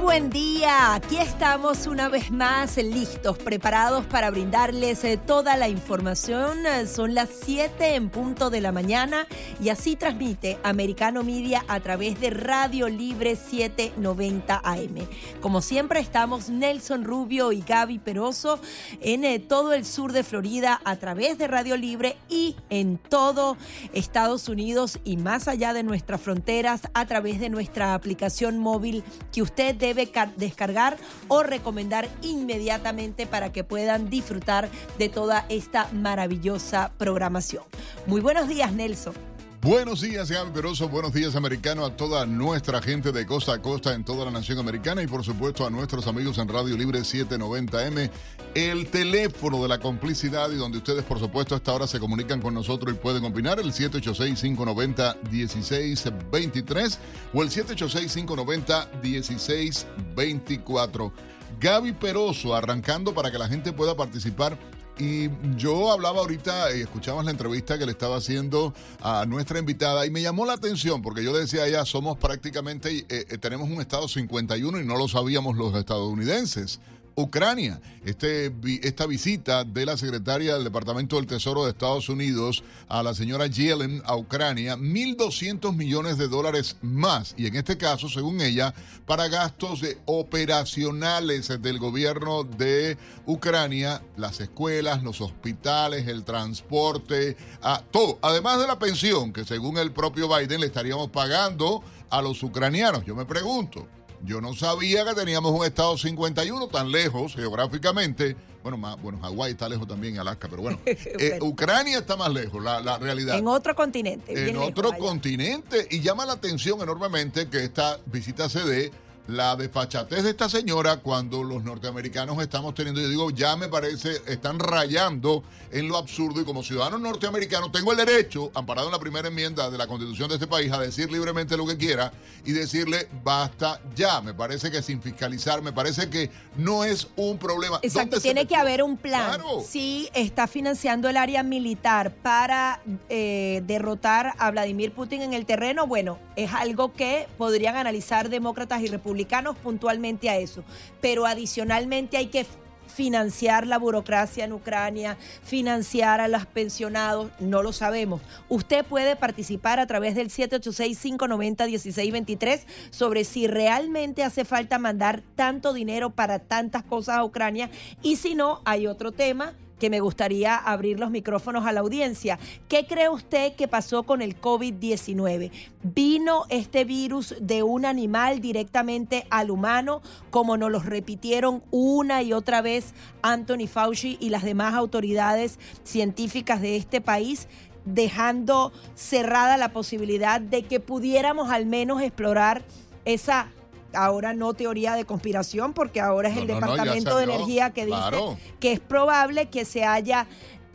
Buen día, aquí estamos una vez más listos, preparados para brindarles eh, toda la información. Eh, Son las 7 en punto de la mañana y así transmite Americano Media a través de Radio Libre 790 AM. Como siempre estamos Nelson Rubio y Gaby Peroso en eh, todo el sur de Florida a través de Radio Libre y en todo Estados Unidos y más allá de nuestras fronteras a través de nuestra aplicación móvil que usted debe ca- descargar o recomendar inmediatamente para que puedan disfrutar de toda esta maravillosa programación. Muy buenos días, Nelson. Buenos días, Gaby Peroso. Buenos días, americano, a toda nuestra gente de costa a costa en toda la nación americana y, por supuesto, a nuestros amigos en Radio Libre 790M, el teléfono de la complicidad y donde ustedes, por supuesto, a esta hora se comunican con nosotros y pueden opinar, el 786-590-1623 o el 786-590-1624. Gaby Peroso, arrancando para que la gente pueda participar y yo hablaba ahorita, y escuchamos la entrevista que le estaba haciendo a nuestra invitada y me llamó la atención porque yo decía a ella, somos prácticamente, eh, eh, tenemos un estado 51 y no lo sabíamos los estadounidenses. Ucrania, este, esta visita de la secretaria del Departamento del Tesoro de Estados Unidos a la señora Yellen a Ucrania, 1.200 millones de dólares más, y en este caso, según ella, para gastos operacionales del gobierno de Ucrania, las escuelas, los hospitales, el transporte, todo, además de la pensión que según el propio Biden le estaríamos pagando a los ucranianos. Yo me pregunto, yo no sabía que teníamos un estado 51 tan lejos geográficamente. Bueno, más, bueno, Hawái está lejos también, Alaska, pero bueno. eh, Ucrania está más lejos, la, la realidad. En otro continente. En otro continente. Y llama la atención enormemente que esta visita se dé la desfachatez de esta señora cuando los norteamericanos estamos teniendo, yo digo, ya me parece, están rayando en lo absurdo y como ciudadano norteamericano tengo el derecho, amparado en la primera enmienda de la constitución de este país, a decir libremente lo que quiera y decirle basta ya. Me parece que sin fiscalizar, me parece que no es un problema. Exacto, ¿Dónde se tiene que haber un plan. Claro. Si está financiando el área militar para eh, derrotar a Vladimir Putin en el terreno, bueno, es algo que podrían analizar demócratas y republicanos puntualmente a eso. Pero adicionalmente hay que financiar la burocracia en Ucrania, financiar a los pensionados, no lo sabemos. Usted puede participar a través del 786-590-1623 sobre si realmente hace falta mandar tanto dinero para tantas cosas a Ucrania y si no, hay otro tema que me gustaría abrir los micrófonos a la audiencia. ¿Qué cree usted que pasó con el COVID-19? ¿Vino este virus de un animal directamente al humano, como nos lo repitieron una y otra vez Anthony Fauci y las demás autoridades científicas de este país? dejando cerrada la posibilidad de que pudiéramos al menos explorar esa ahora no teoría de conspiración, porque ahora es No, el no, no, ya Departamento de. Energía que dice Claro. que es probable que se haya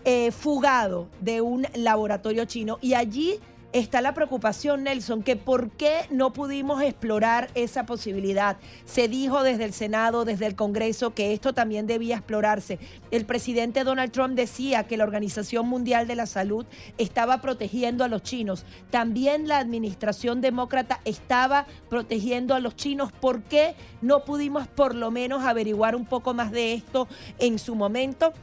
eh, fugado de un laboratorio chino. Y allí está la preocupación, Nelson, que por qué no pudimos explorar esa posibilidad. Se dijo desde el Senado, desde el Congreso, que esto también debía explorarse. El presidente Donald Trump decía que la Organización Mundial de la Salud estaba protegiendo a los chinos. También la administración demócrata estaba protegiendo a los chinos. ¿Por qué no pudimos por lo menos averiguar un poco más de esto en su momento?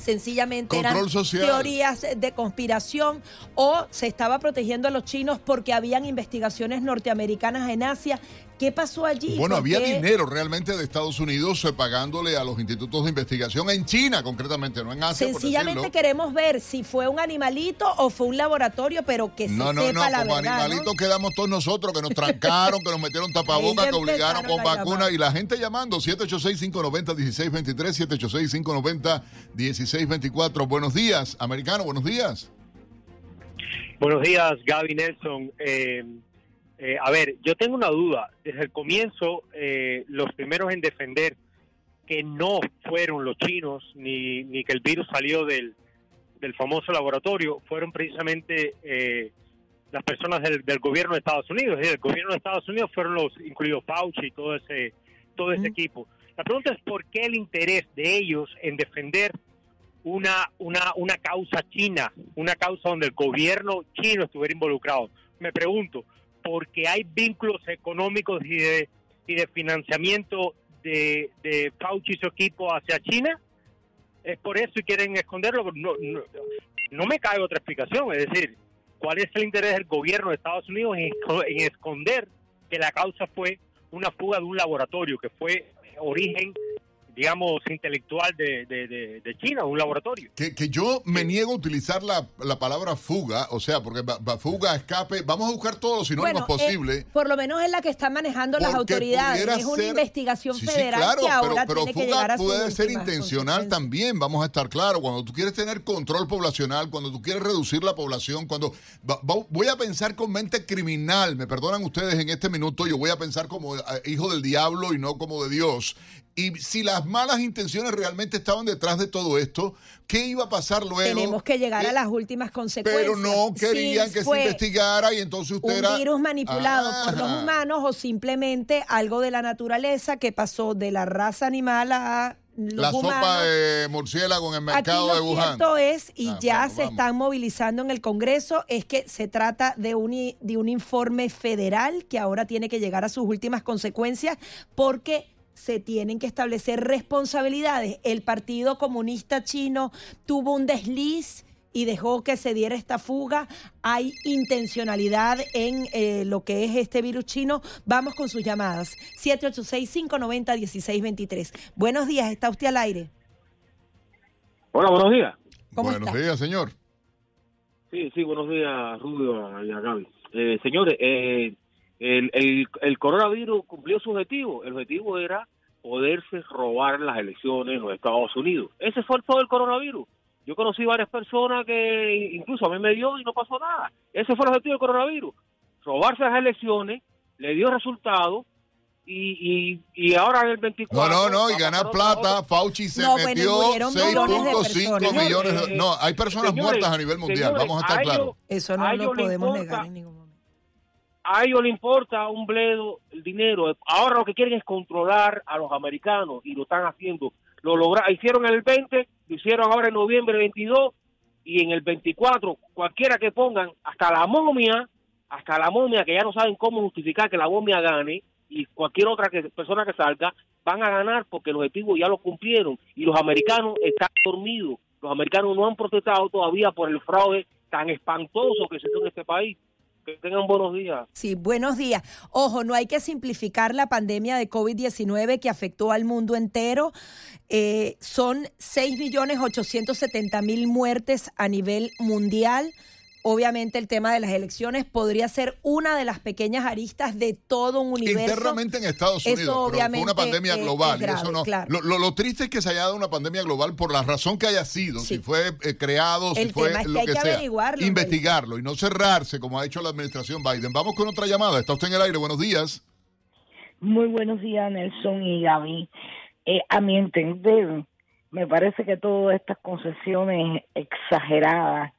Sencillamente eran social. teorías de conspiración o se estaba protegiendo a los chinos porque habían investigaciones norteamericanas en Asia. ¿Qué pasó allí? Bueno, ¿Por había qué? dinero realmente de Estados Unidos eh, pagándole a los institutos de investigación en China, concretamente, no en Asia. Sencillamente queremos ver si fue un animalito o fue un laboratorio, pero que se No, no, sepa no, la como verdad. ¿no? animalitos quedamos todos nosotros, que nos trancaron, que nos metieron tapabocas, que obligaron con vacunas y la gente llamando 786-590-1623, 786-590-1624. Buenos días, americano, buenos días. Buenos días, Gaby Nelson. Eh, Eh, a ver, yo tengo una duda. Desde el comienzo, eh, los primeros en defender que no fueron los chinos ni, ni que el virus salió del, del famoso laboratorio fueron precisamente eh, las personas del, del, gobierno de Estados Unidos. Es decir, el gobierno de Estados Unidos fueron los, incluidos Fauci y todo ese, todo ese equipo. La pregunta es por qué el interés de ellos en defender una, una, una causa china, una causa donde el gobierno chino estuviera involucrado. Me pregunto, porque hay vínculos económicos y de, y de financiamiento de, de Fauci y su equipo hacia China, es por eso y quieren esconderlo. No, no, no, me cae otra explicación, es decir, ¿cuál es el interés del gobierno de Estados Unidos en, en esconder que la causa fue una fuga de un laboratorio que fue origen digamos, intelectual de, de, de, China, un laboratorio. Que, que yo me niego a utilizar la, la, palabra fuga, o sea, porque fuga, escape, vamos a buscar todos los sinónimos bueno, posibles. Eh, por lo menos es la que están manejando las autoridades. Es una ser, investigación sí, federal sí, claro, que ahora pero, pero tiene fuga que llegar a puede ser intencional también, vamos a estar claros. Cuando tú quieres tener control poblacional, cuando tú quieres reducir la población, cuando va, va, voy a pensar con mente criminal, me perdonan ustedes en este minuto, yo voy a pensar como eh, hijo del diablo y no como de Dios. Y si las malas intenciones realmente estaban detrás de todo esto, ¿qué iba a pasar luego? Tenemos que llegar a las últimas consecuencias. Pero no querían sí, que se investigara y entonces usted un era... virus manipulado ah. por los humanos o simplemente algo de la naturaleza que pasó de la raza animal a la humanos. sopa de murciélago en el mercado Aquí de Wuhan. Lo cierto es, y Ah, ya vamos, se vamos. están movilizando en el Congreso, es que se trata de un, de un informe federal que ahora tiene que llegar a sus últimas consecuencias porque se tienen que establecer responsabilidades. El Partido Comunista Chino tuvo un desliz y dejó que se diera esta fuga. Hay intencionalidad en eh, lo que es este virus chino. Vamos con sus llamadas. 786-590-1623. Buenos días, está usted al aire. Hola, buenos días. ¿Cómo Buenos está? días, señor. Sí, sí, buenos días, Rubio y a Gaby. Eh, señores, eh, el, el, el coronavirus cumplió su objetivo. El objetivo era poderse robar las elecciones en los Estados Unidos. Ese fue todo el coronavirus. Yo conocí varias personas que incluso a mí me dio y no pasó nada. Ese fue el objetivo del coronavirus. Robarse las elecciones, le dio resultado y, y, y ahora en el 24... No, no, no, y ganar plata. Fauci se No, bueno, metió de 6.5 personas. millones de... Señores, No, hay personas señores, muertas a nivel mundial, señores, vamos a estar ellos- claros. Eso no lo podemos importa. negar en ningún momento. A ellos les importa un bledo el dinero. Ahora lo que quieren es controlar a los americanos y lo están haciendo. Lo logra hicieron en el 20, lo hicieron ahora en noviembre 22 y en el 24, cualquiera que pongan, hasta la momia, hasta la momia que ya no saben cómo justificar que la momia gane y cualquier otra que, persona que salga, van a ganar porque el objetivo ya lo cumplieron y los americanos están dormidos. Los americanos no han protestado todavía por el fraude tan espantoso que se hizo en este país. Que tengan buenos días. Sí, buenos días. Ojo, no hay que simplificar la pandemia de COVID-19 que afectó al mundo entero. Eh, son 6.870.000 muertes a nivel mundial. Obviamente el tema de las elecciones podría ser una de las pequeñas aristas de todo un universo. Internamente en Estados Eso Unidos, pero fue obviamente una pandemia es- global. es y eso no- claro. lo, lo- lo triste es que se haya dado una pandemia global por la razón que haya sido, Sí. si fue eh, creado, si fue es que lo hay que, que sea. averiguarlo, Investigarlo y no cerrarse como ha hecho la administración Biden. Vamos con otra llamada. Está usted en el aire. Buenos días. Muy buenos días, Nelson y Gaby. Eh, a mi entender, me parece que todas estas concesiones exageradas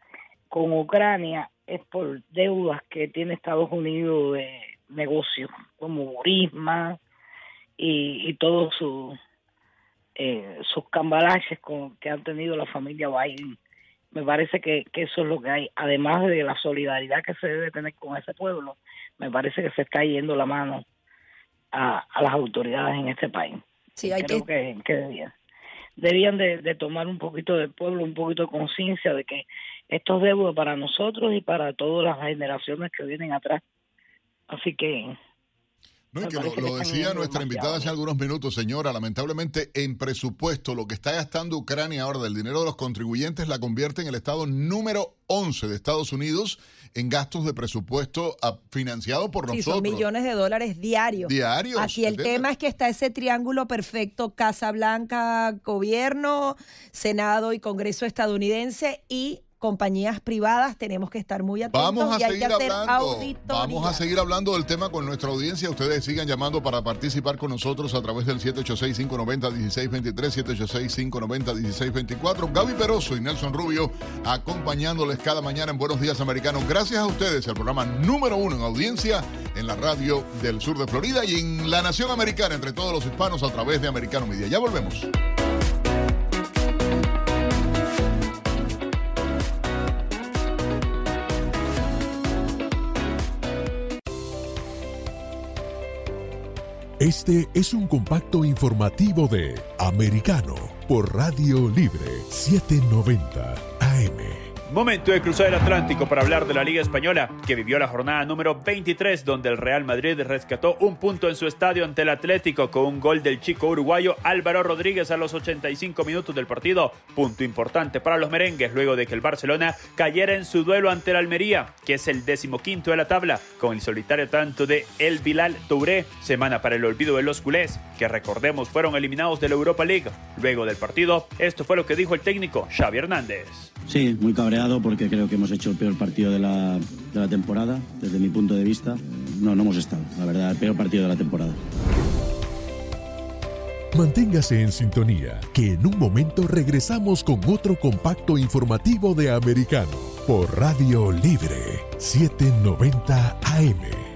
con Ucrania es por deudas que tiene Estados Unidos de negocios, como Burisma y, y todos sus eh, sus cambalaches con, que han tenido la familia Biden. Me parece que, que eso es lo que hay, además de la solidaridad que se debe tener con ese pueblo, me parece que se está yendo la mano a, a las autoridades en este país. Sí, hay Creo que, que, que debían, debían de, de tomar un poquito del pueblo, un poquito de conciencia de que esto es deuda para nosotros y para todas las generaciones que vienen atrás. Así que No, y que lo, decía nuestra invitada hace algunos minutos, señora. Lamentablemente, en presupuesto, lo que está gastando Ucrania ahora del dinero de los contribuyentes la convierte en el estado número 11 de Estados Unidos en gastos de presupuesto ah, financiado por sí, nosotros. son millones de dólares diarios. Diarios, Aquí el ¿entiendes? tema es que está ese triángulo perfecto, Casa Blanca, gobierno, Senado y Congreso estadounidense y compañías privadas, tenemos que estar muy atentos Vamos a y hay seguir que hacer hablando. auditorías. Vamos a seguir hablando del tema con nuestra audiencia. Ustedes sigan llamando para participar con nosotros a través del 786-590-1623, 786-590-1624. Gaby Peroso y Nelson Rubio acompañándoles cada mañana en Buenos Días Americanos. Gracias a ustedes, el programa número uno en audiencia en la radio del sur de Florida y en la nación americana, entre todos los hispanos, a través de Americano Media. Ya volvemos. Este es un compacto informativo de Americano por Radio Libre 790 AM. Momento de cruzar el Atlántico para hablar de la Liga Española, que vivió la jornada número 23, donde el Real Madrid rescató un punto en su estadio ante el Atlético con un gol del chico uruguayo Álvaro Rodríguez a los 85 minutos del partido. Punto importante para los merengues luego de que el Barcelona cayera en su duelo ante el Almería, que es el decimoquinto de la tabla, con el solitario tanto de El Bilal Touré, semana para el olvido de los culés, que recordemos fueron eliminados de la Europa League. Luego del partido, esto fue lo que dijo el técnico Xavi Hernández. Sí, muy cabreado porque creo que hemos hecho el peor partido de la, de la temporada, desde mi punto de vista. No, no hemos estado, la verdad, el peor partido de la temporada. Manténgase en sintonía, que en un momento regresamos con otro compacto informativo de Americano por Radio Libre 790 AM.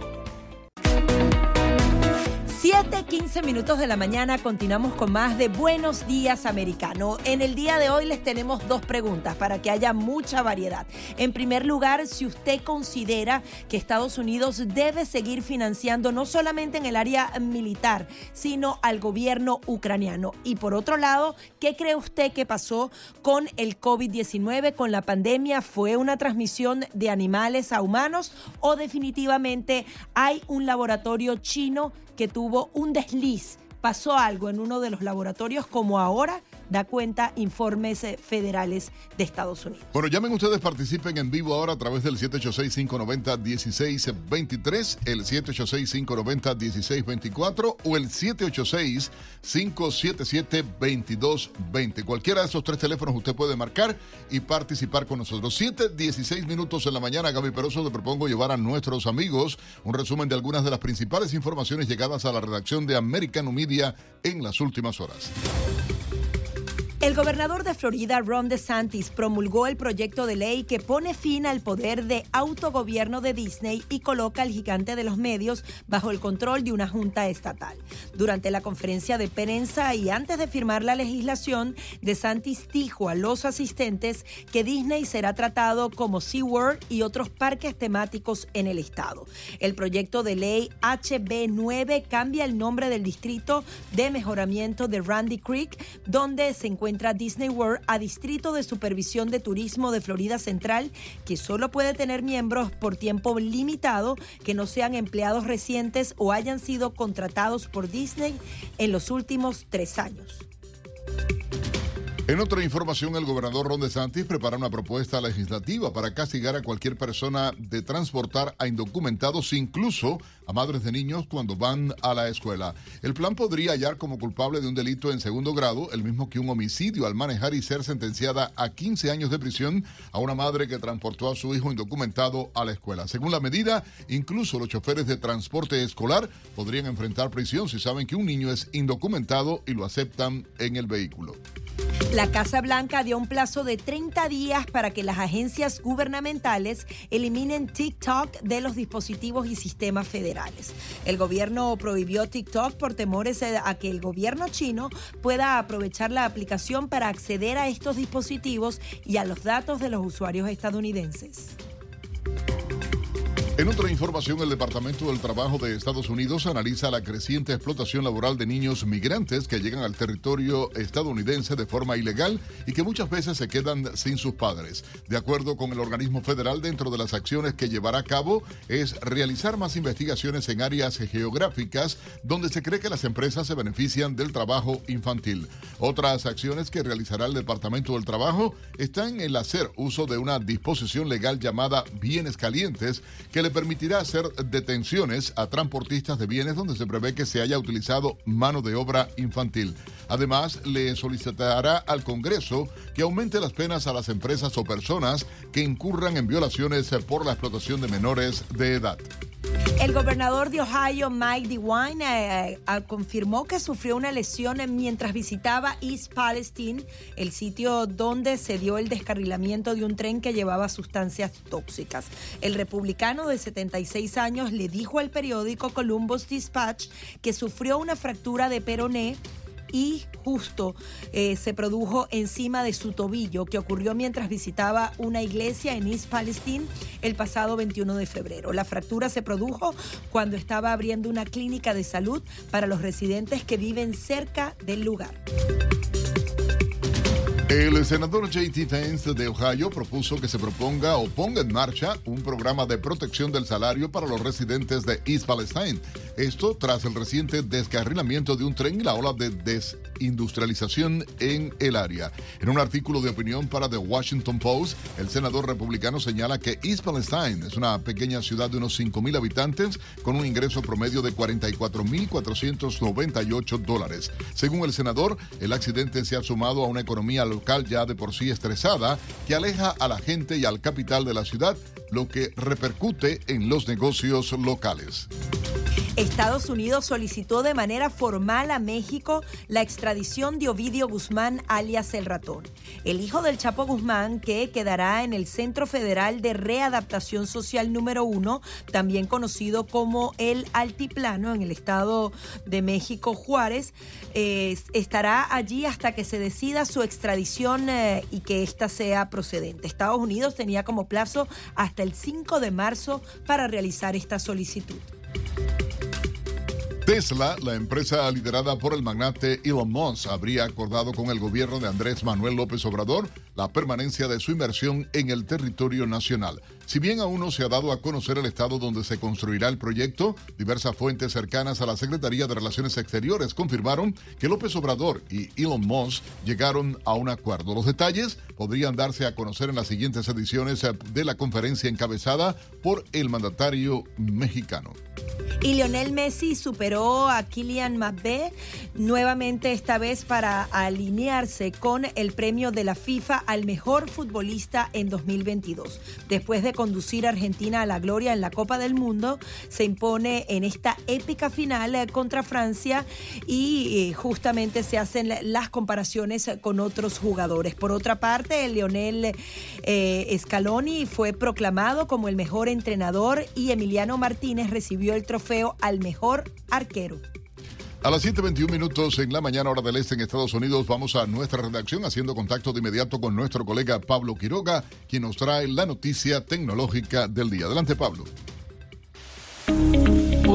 15 minutos de la mañana continuamos con más de Buenos Días Americano. En el día de hoy les tenemos dos preguntas para que haya mucha variedad. En primer lugar, si usted considera que Estados Unidos debe seguir financiando no solamente en el área militar, sino al gobierno ucraniano. Y por otro lado, ¿qué cree usted que pasó con el COVID-19, con la pandemia? ¿Fue una transmisión de animales a humanos o definitivamente hay un laboratorio chino que tuvo un desliz, pasó algo en uno de los laboratorios como ahora da cuenta informes eh, federales de Estados Unidos. Bueno, llamen ustedes, participen en vivo ahora a través del 786-590-1623, el 786-590-1624 o el 786-577-2220. Cualquiera de esos tres teléfonos usted puede marcar y participar con nosotros. 7, 16 minutos en la mañana, Gaby Peroso, le propongo llevar a nuestros amigos un resumen de algunas de las principales informaciones llegadas a la redacción de Americano Media en las últimas horas. El gobernador de Florida, Ron DeSantis, promulgó el proyecto de ley que pone fin al poder de autogobierno de Disney y coloca al gigante de los medios bajo el control de una junta estatal. Durante la conferencia de prensa y antes de firmar la legislación, DeSantis dijo a los asistentes que Disney será tratado como SeaWorld y otros parques temáticos en el estado. El proyecto de ley HB9 cambia el nombre del distrito de mejoramiento de Randy Creek, donde se encuentra Disney World a Distrito de Supervisión de Turismo de Florida Central, que solo puede tener miembros por tiempo limitado que no sean empleados recientes o hayan sido contratados por Disney en los últimos tres años. En otra información, el gobernador Ron DeSantis prepara una propuesta legislativa para castigar a cualquier persona de transportar a indocumentados, incluso a madres de niños cuando van a la escuela. El plan podría hallar como culpable de un delito en segundo grado, el mismo que un homicidio, al manejar y ser sentenciada a 15 años de prisión a una madre que transportó a su hijo indocumentado a la escuela. Según la medida, incluso los choferes de transporte escolar podrían enfrentar prisión si saben que un niño es indocumentado y lo aceptan en el vehículo. La Casa Blanca dio un plazo de 30 días para que las agencias gubernamentales eliminen TikTok de los dispositivos y sistemas federales. El gobierno prohibió TikTok por temores a que el gobierno chino pueda aprovechar la aplicación para acceder a estos dispositivos y a los datos de los usuarios estadounidenses. En otra información, el Departamento del Trabajo de Estados Unidos analiza la creciente explotación laboral de niños migrantes que llegan al territorio estadounidense de forma ilegal y que muchas veces se quedan sin sus padres. De acuerdo con el organismo federal, dentro de las acciones que llevará a cabo es realizar más investigaciones en áreas geográficas donde se cree que las empresas se benefician del trabajo infantil. Otras acciones que realizará el Departamento del Trabajo están el hacer uso de una disposición legal llamada bienes calientes que le permitirá hacer detenciones a transportistas de bienes donde se prevé que se haya utilizado mano de obra infantil. Además, le solicitará al Congreso que aumente las penas a las empresas o personas que incurran en violaciones por la explotación de menores de edad. El gobernador de Ohio, Mike DeWine, eh, eh, confirmó que sufrió una lesión mientras visitaba East Palestine, el sitio donde se dio el descarrilamiento de un tren que llevaba sustancias tóxicas. El republicano de 76 años le dijo al periódico Columbus Dispatch que sufrió una fractura de peroné y justo eh, se produjo encima de su tobillo, que ocurrió mientras visitaba una iglesia en East Palestine el pasado 21 de febrero. La fractura se produjo cuando estaba abriendo una clínica de salud para los residentes que viven cerca del lugar. El senador J.T. Vance de Ohio propuso que se proponga o ponga en marcha un programa de protección del salario para los residentes de East Palestine. Esto tras el reciente descarrilamiento de un tren y la ola de desindustrialización en el área. En un artículo de opinión para The Washington Post, el senador republicano señala que East Palestine es una pequeña ciudad de unos 5.000 habitantes con un ingreso promedio de 44.498 dólares. Según el senador, el accidente se ha sumado a una economía local ya de por sí estresada que aleja a la gente y al capital de la ciudad, lo que repercute en los negocios locales. Estados Unidos solicitó de manera formal a México la extradición de Ovidio Guzmán, alias El Ratón, el hijo del Chapo Guzmán, que quedará en el Centro Federal de Readaptación Social número uno, también conocido como el Altiplano, en el Estado de México, Juárez. estará allí hasta que se decida su extradición eh, y que ésta sea procedente. Estados Unidos tenía como plazo hasta el 5 de marzo para realizar esta solicitud. Tesla, la empresa liderada por el magnate Elon Musk, habría acordado con el gobierno de Andrés Manuel López Obrador la permanencia de su inversión en el territorio nacional. Si bien aún no se ha dado a conocer el estado donde se construirá el proyecto, diversas fuentes cercanas a la Secretaría de Relaciones Exteriores confirmaron que López Obrador y Elon Musk llegaron a un acuerdo. Los detalles podrían darse a conocer en las siguientes ediciones de la conferencia encabezada por el mandatario mexicano. Y Lionel Messi superó a Kylian Mbappé nuevamente esta vez para alinearse con el premio de la FIFA al mejor futbolista en 2022. Después de conducir a Argentina a la gloria en la Copa del Mundo, se impone en esta épica final eh, contra Francia y eh, justamente se hacen las comparaciones con otros jugadores. Por otra parte, Lionel eh, Scaloni fue proclamado como el mejor entrenador y Emiliano Martínez recibió el trofeo al mejor arquero. A las 7.21 minutos en la mañana hora del este en Estados Unidos vamos a nuestra redacción haciendo contacto de inmediato con nuestro colega Pablo Quiroga, quien nos trae la noticia tecnológica del día. Adelante Pablo.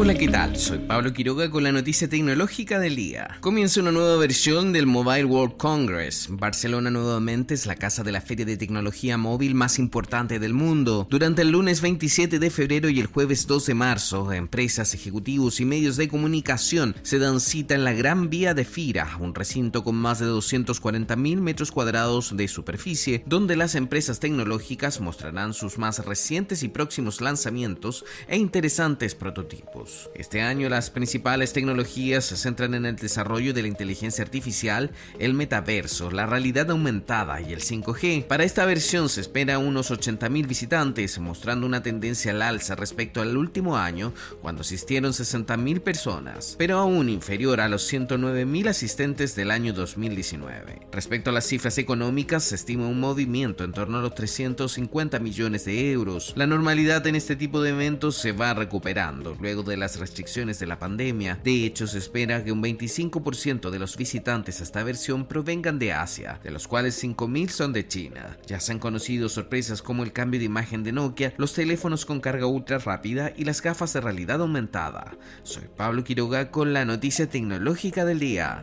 Hola, ¿qué tal? Soy Pablo Quiroga con la noticia tecnológica del día. Comienza una nueva versión del Mobile World Congress. Barcelona nuevamente es la casa de la feria de tecnología móvil más importante del mundo. Durante el lunes 27 de febrero y el jueves 2 de marzo, empresas, ejecutivos y medios de comunicación se dan cita en la Gran Vía de Fira, un recinto con más de 240 mil metros cuadrados de superficie, donde las empresas tecnológicas mostrarán sus más recientes y próximos lanzamientos e interesantes prototipos. Este año las principales tecnologías se centran en el desarrollo de la inteligencia artificial, el metaverso, la realidad aumentada y el 5G. Para esta versión se espera unos 80.000 visitantes, mostrando una tendencia al alza respecto al último año, cuando asistieron 60.000 personas, pero aún inferior a los 109.000 asistentes del año 2019. Respecto a las cifras económicas, se estima un movimiento en torno a los 350 millones de euros. La normalidad en este tipo de eventos se va recuperando luego de las restricciones de la pandemia. De hecho, se espera que un 25% de los visitantes a esta versión provengan de Asia, de los cuales 5.000 son de China. Ya se han conocido sorpresas como el cambio de imagen de Nokia, los teléfonos con carga ultra rápida y las gafas de realidad aumentada. Soy Pablo Quiroga con la noticia tecnológica del día.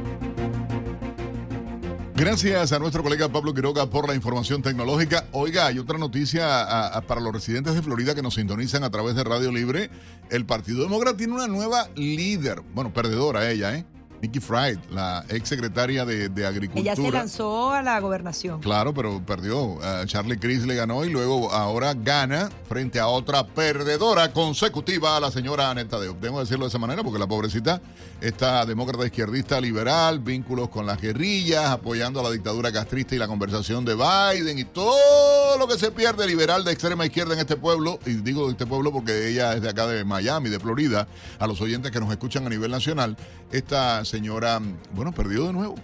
Gracias a nuestro colega Pablo Quiroga por la información tecnológica. Oiga, hay otra noticia a- para los residentes de Florida que nos sintonizan a través de Radio Libre. El Partido Demócrata tiene una nueva líder, bueno, perdedora ella, ¿eh? Nikki Fried, la ex secretaria de, de Agricultura. Ella se lanzó a la gobernación. Claro, pero perdió. Eh, Charlie Cris le ganó y luego ahora gana frente a otra perdedora consecutiva, la señora Aneta Tadeo. Debo decirlo de esa manera porque la pobrecita está demócrata izquierdista liberal, vínculos con las guerrillas, apoyando a la dictadura castrista y la conversación de Biden y todo lo que se pierde liberal de extrema izquierda en este pueblo. Y digo de este pueblo porque ella es de acá de Miami, de Florida. A los oyentes que nos escuchan a nivel nacional, esta señora, bueno, perdió de nuevo.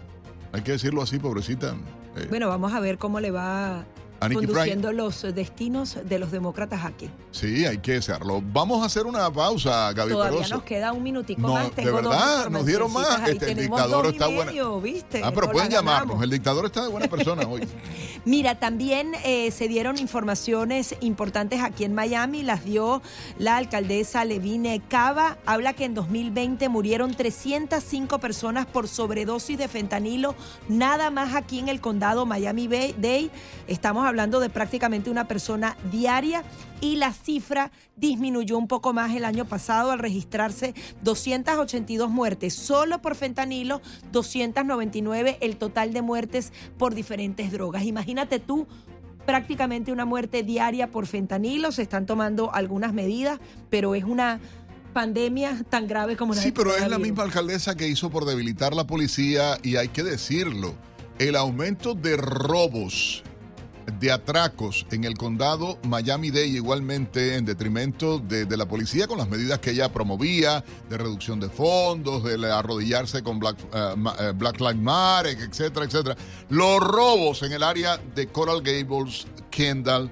Hay que decirlo así, pobrecita. Eh, Bueno, vamos a ver cómo le va Conduciendo los destinos de los demócratas aquí. Sí, hay que hacerlo. Vamos a hacer una pausa, Gaby Todavía Peroso. nos queda un minutico No, más. de Tengo dos verdad, nos dieron más. Este, el dictador dos y está buena. medio, ¿viste? Ah, pero No pueden llamarnos. El dictador está de buena persona hoy. Mira, también eh, se dieron informaciones importantes aquí en Miami, las dio la alcaldesa Levine Cava. Habla que en 2020 murieron 305 personas por sobredosis de fentanilo, nada más aquí en el condado Miami-Dade. Estamos hablando de prácticamente una persona diaria y la cifra disminuyó un poco más el año pasado al registrarse 282 muertes solo por fentanilo, 299 el total de muertes por diferentes drogas. Imagínate tú prácticamente una muerte diaria por fentanilo, se están tomando algunas medidas, pero es una pandemia tan grave como la Sí, pero es la misma alcaldesa que hizo por debilitar la policía y hay que decirlo. El aumento de robos, de atracos en el condado Miami-Dade igualmente en detrimento de, de la policía con las medidas que ella promovía, de reducción de fondos, de la- arrodillarse con Black, eh, Black Lives Matter, etcétera, etcétera. Los robos en el área de Coral Gables, Kendall,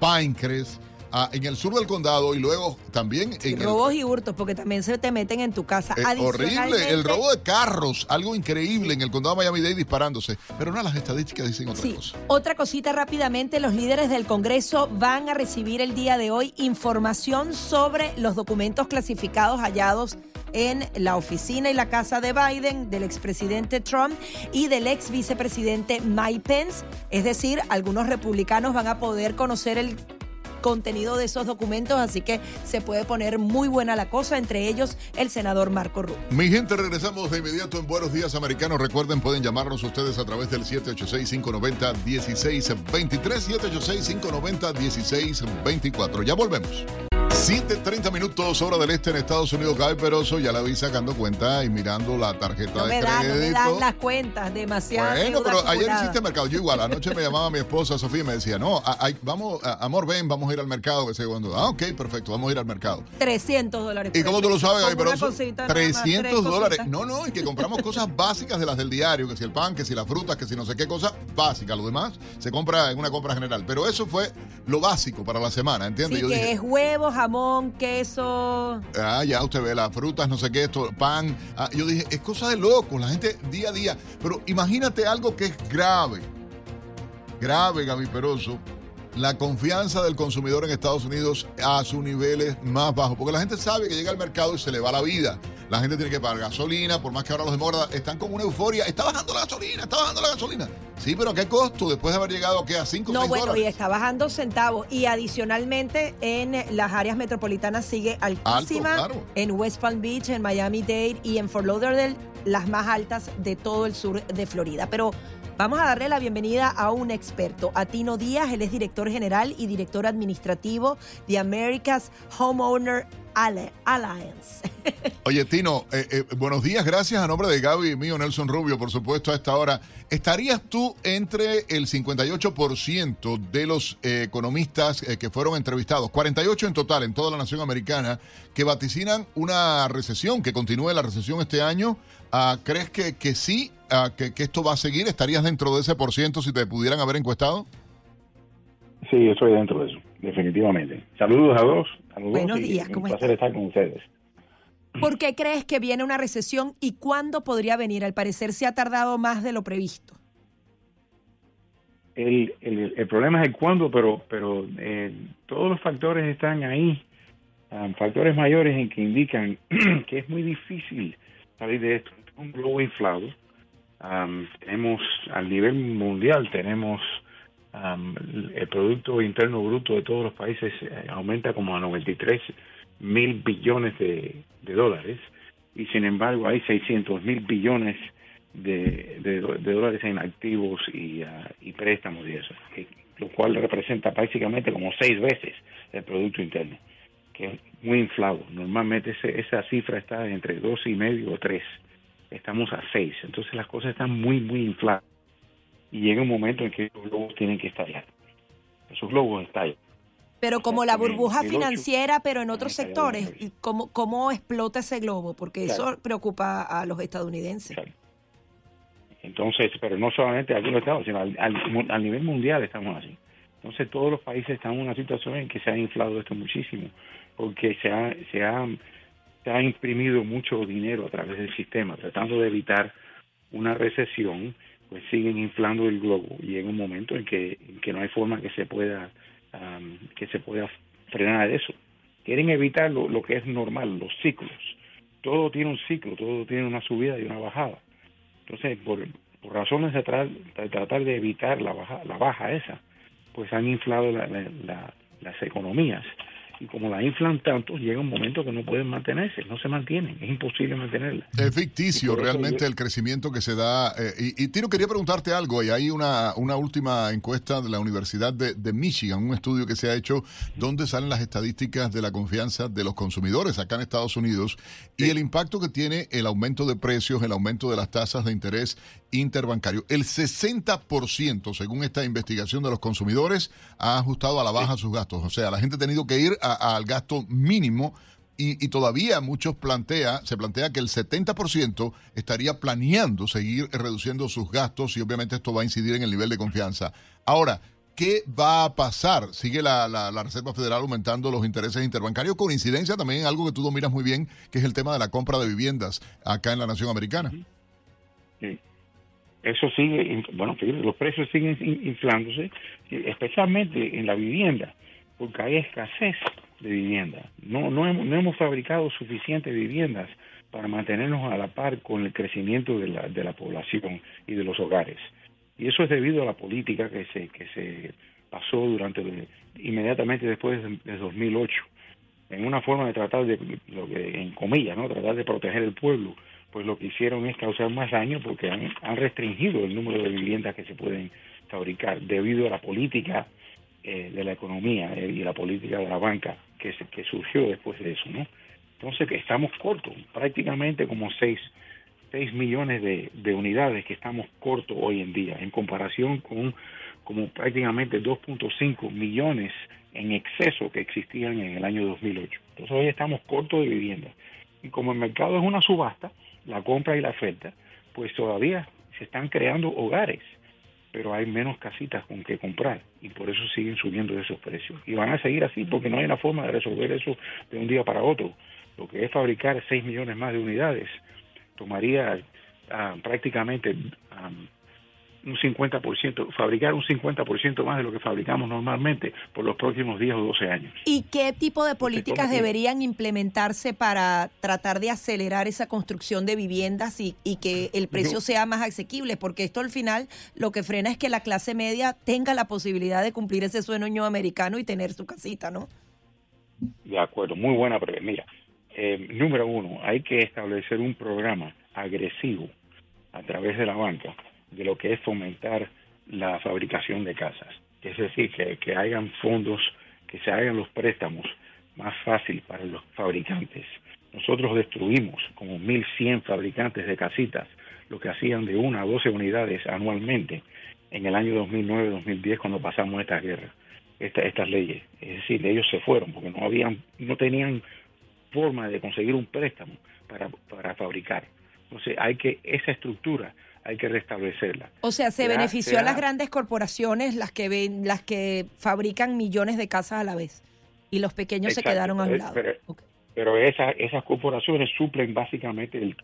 Pinecrest, ah, en el sur del condado y luego también en el robos y hurtos, porque también se te meten en tu casa. eh, horrible, el robo de carros, algo increíble en el condado de Miami-Dade disparándose. Pero no, las estadísticas dicen otra Sí. cosa. Otra cosita rápidamente, los líderes del Congreso van a recibir el día de hoy información sobre los documentos clasificados hallados en la oficina y la casa de Biden, del expresidente Trump y del ex vicepresidente Mike Pence. Es decir, algunos republicanos van a poder conocer el contenido de esos documentos, así que se puede poner muy buena la cosa, entre ellos el senador Marco Rubio. Mi gente, regresamos de inmediato en Buenos Días Americanos. Recuerden, pueden llamarnos ustedes a través del 786-590-1623, 786-590-1624. Ya volvemos. 7.30 minutos, hora del este en Estados Unidos. Gaby Peroso ya la vi sacando cuenta y mirando la tarjeta No de me dan, no me crédito. dan las cuentas, demasiado. Bueno, pero ayer hiciste mercado. Yo igual, anoche me llamaba mi esposa Sofía y me decía, no, hay- vamos, amor, ven, vamos a ir al mercado. Que cuándo. Ah, ok, perfecto, vamos a ir al mercado. 300 dólares. ¿Y cómo tú lo sabes, Gaby Peroso? cosita nada más, 300 tres dólares. cositas. No, no, y que compramos cosas básicas de las del diario, que si el pan, que si las frutas, que si no sé qué cosa básica. Lo demás se compra en una compra general. Pero eso fue lo básico para la semana, ¿entiendes? Sí, Yo que dije, es huevo, jamón, queso. Ah, ya usted ve las frutas, no sé qué, esto, pan. Ah, yo dije, es cosa de loco, la gente día a día. Pero imagínate algo que es grave. Grave, Gaby Peroso. La confianza del consumidor en Estados Unidos a sus niveles más bajos. Porque la gente sabe que llega al mercado y se le va la vida. La gente tiene que pagar gasolina, por más que ahora los demócratas están con una euforia. Está bajando la gasolina, está bajando la gasolina. Sí, pero ¿a qué costo? Después de haber llegado ¿qué? a 5 o No, 6 bueno, y está bajando centavos. Y adicionalmente en las áreas metropolitanas sigue altísima. claro. En West Palm Beach, en Miami-Dade y en Fort Lauderdale, las más altas de todo el sur de Florida. Pero vamos a darle la bienvenida a un experto, a Tino Díaz. Él es director general y director administrativo de America's Homeowner Alli- Alliance. Oye, Tino, eh, eh, buenos días, gracias a nombre de Gaby y mío, Nelson Rubio, por supuesto, a esta hora. ¿Estarías tú entre el 58% de los eh, economistas eh, que fueron entrevistados, 48 en total en toda la nación americana, que vaticinan una recesión, que continúe la recesión este año? Ah, ¿Crees que, que sí, ah, que, que esto va a seguir? ¿Estarías dentro de ese por ciento si te pudieran haber encuestado? Sí, yo estoy dentro de eso, definitivamente. Saludos a dos. A los Buenos y días, Un ¿cómo placer estar con ustedes. ¿Por qué crees que viene una recesión y cuándo podría venir? Al parecer se ha tardado más de lo previsto. El, el, el problema es el cuándo, pero, pero eh, todos los factores están ahí. Ah, factores mayores en que indican que es muy difícil salir de esto. Un globo inflado. Am, tenemos al nivel mundial tenemos am, el Producto Interno Bruto de todos los países eh, aumenta como a 93 mil billones de, dólares y sin embargo hay 600 mil billones de, dólares en activos y, ah, y préstamos y eso, que- lo cual representa prácticamente como seis veces el Producto Interno, que es muy inflado. Normalmente ese- esa cifra está entre dos y medio o tres. Estamos a seis. Entonces las cosas están muy, muy infladas. Y llega un momento en que los globos tienen que estallar. Esos globos estallan. Pero como la burbuja 2008, financiera, pero en otros sectores. ¿Y cómo, cómo explota ese globo? Porque Claro. eso preocupa a los estadounidenses. Entonces, pero no solamente aquí en los Estados, sino al, al- al nivel mundial estamos así. Entonces, todos los países están en una situación en que se ha inflado esto muchísimo, porque se ha, se ha, se ha imprimido mucho dinero a través del sistema, tratando de evitar una recesión, pues siguen inflando el globo y llega un momento en que, en que no hay forma que se pueda que se pueda frenar eso. Quieren evitar lo, lo que es normal, los ciclos. Todo tiene un ciclo, todo tiene una subida y una bajada. Entonces, por, por razones de, tra- de tratar de evitar la baja, la baja esa, pues han inflado la- la- la- las economías. Y como la inflan tanto, llega un momento que no pueden mantenerse, no se mantienen, es imposible mantenerla. Es ficticio realmente yo- el crecimiento que se da. eh, y, y Tiro, quería preguntarte algo. Y hay una, una última encuesta de la Universidad de, de Michigan, un estudio que se ha hecho donde salen las estadísticas de la confianza de los consumidores acá en Estados Unidos y el impacto que tiene el aumento de precios, el aumento de las tasas de interés interbancario. El 60%, según esta investigación de los consumidores, ha ajustado a la baja sus gastos. O sea, la gente ha tenido que ir a- al gasto mínimo y, y todavía muchos plantea, se plantea que el 70% estaría planeando seguir reduciendo sus gastos y obviamente esto va a incidir en el nivel de confianza. Ahora, ¿qué va a pasar? Sigue la, la- la Reserva Federal aumentando los intereses interbancarios con incidencia también en algo que tú dominas muy bien, que es el tema de la compra de viviendas acá en la nación americana. Sí. Eso sigue, bueno, los precios siguen in- inflándose, especialmente en la vivienda, porque hay escasez de vivienda. No, no, hemos, no hemos fabricado suficientes viviendas para mantenernos a la par con el crecimiento de la, de la población y de los hogares. Y eso es debido a la política que se, que se pasó durante inmediatamente después de, de 2008 en una forma de tratar de, en comillas, ¿no? tratar de proteger el pueblo, pues lo que hicieron es causar más daño porque han, restringido el número de viviendas que se pueden fabricar debido a la política eh, de la economía eh, y la política de la banca que, se- que surgió después de eso, ¿no? Entonces que estamos cortos, prácticamente como 6 6 millones de, de unidades que estamos cortos hoy en día, en comparación con como prácticamente 2.5 millones en exceso que existían en el año 2008. Entonces hoy estamos cortos de viviendas. Y como el mercado es una subasta, la compra y la oferta, pues todavía se están creando hogares, pero hay menos casitas con que comprar y por eso siguen subiendo esos precios. Y van a seguir así porque no hay una forma de resolver eso de un día para otro. Lo que es fabricar 6 millones más de unidades tomaría ah, prácticamente ah, un 50%, fabricar un 50% más de lo que fabricamos normalmente por los próximos 10 o 12 años. ¿Y qué tipo de políticas toma tiempo. deberían implementarse para tratar de acelerar esa construcción de viviendas y, y que el precio Yo- sea más asequible? Porque esto al final lo que frena es que la clase media tenga la posibilidad de cumplir ese sueño americano y tener su casita, ¿no? De acuerdo, muy buena pregunta. Mira, eh, número uno, hay que establecer un programa agresivo a través de la banca de lo que es fomentar la fabricación de casas. Es decir, que, que hayan fondos, que se hagan los préstamos más fácil para los fabricantes. Nosotros destruimos como 1.100 fabricantes de casitas, lo que hacían de una a 12 unidades anualmente en el año 2009-2010 cuando pasamos esta guerra, esta- estas leyes. Es decir, ellos se fueron porque no habían, no tenían forma de conseguir un préstamo para, para fabricar. Entonces hay que, esa estructura hay que restablecerla. O sea, se Ya, benefició a las grandes corporaciones, las que ven, las que fabrican millones de casas a la vez, y los pequeños se quedaron a un pero- lado. Pero, pero esa- esas corporaciones suplen básicamente el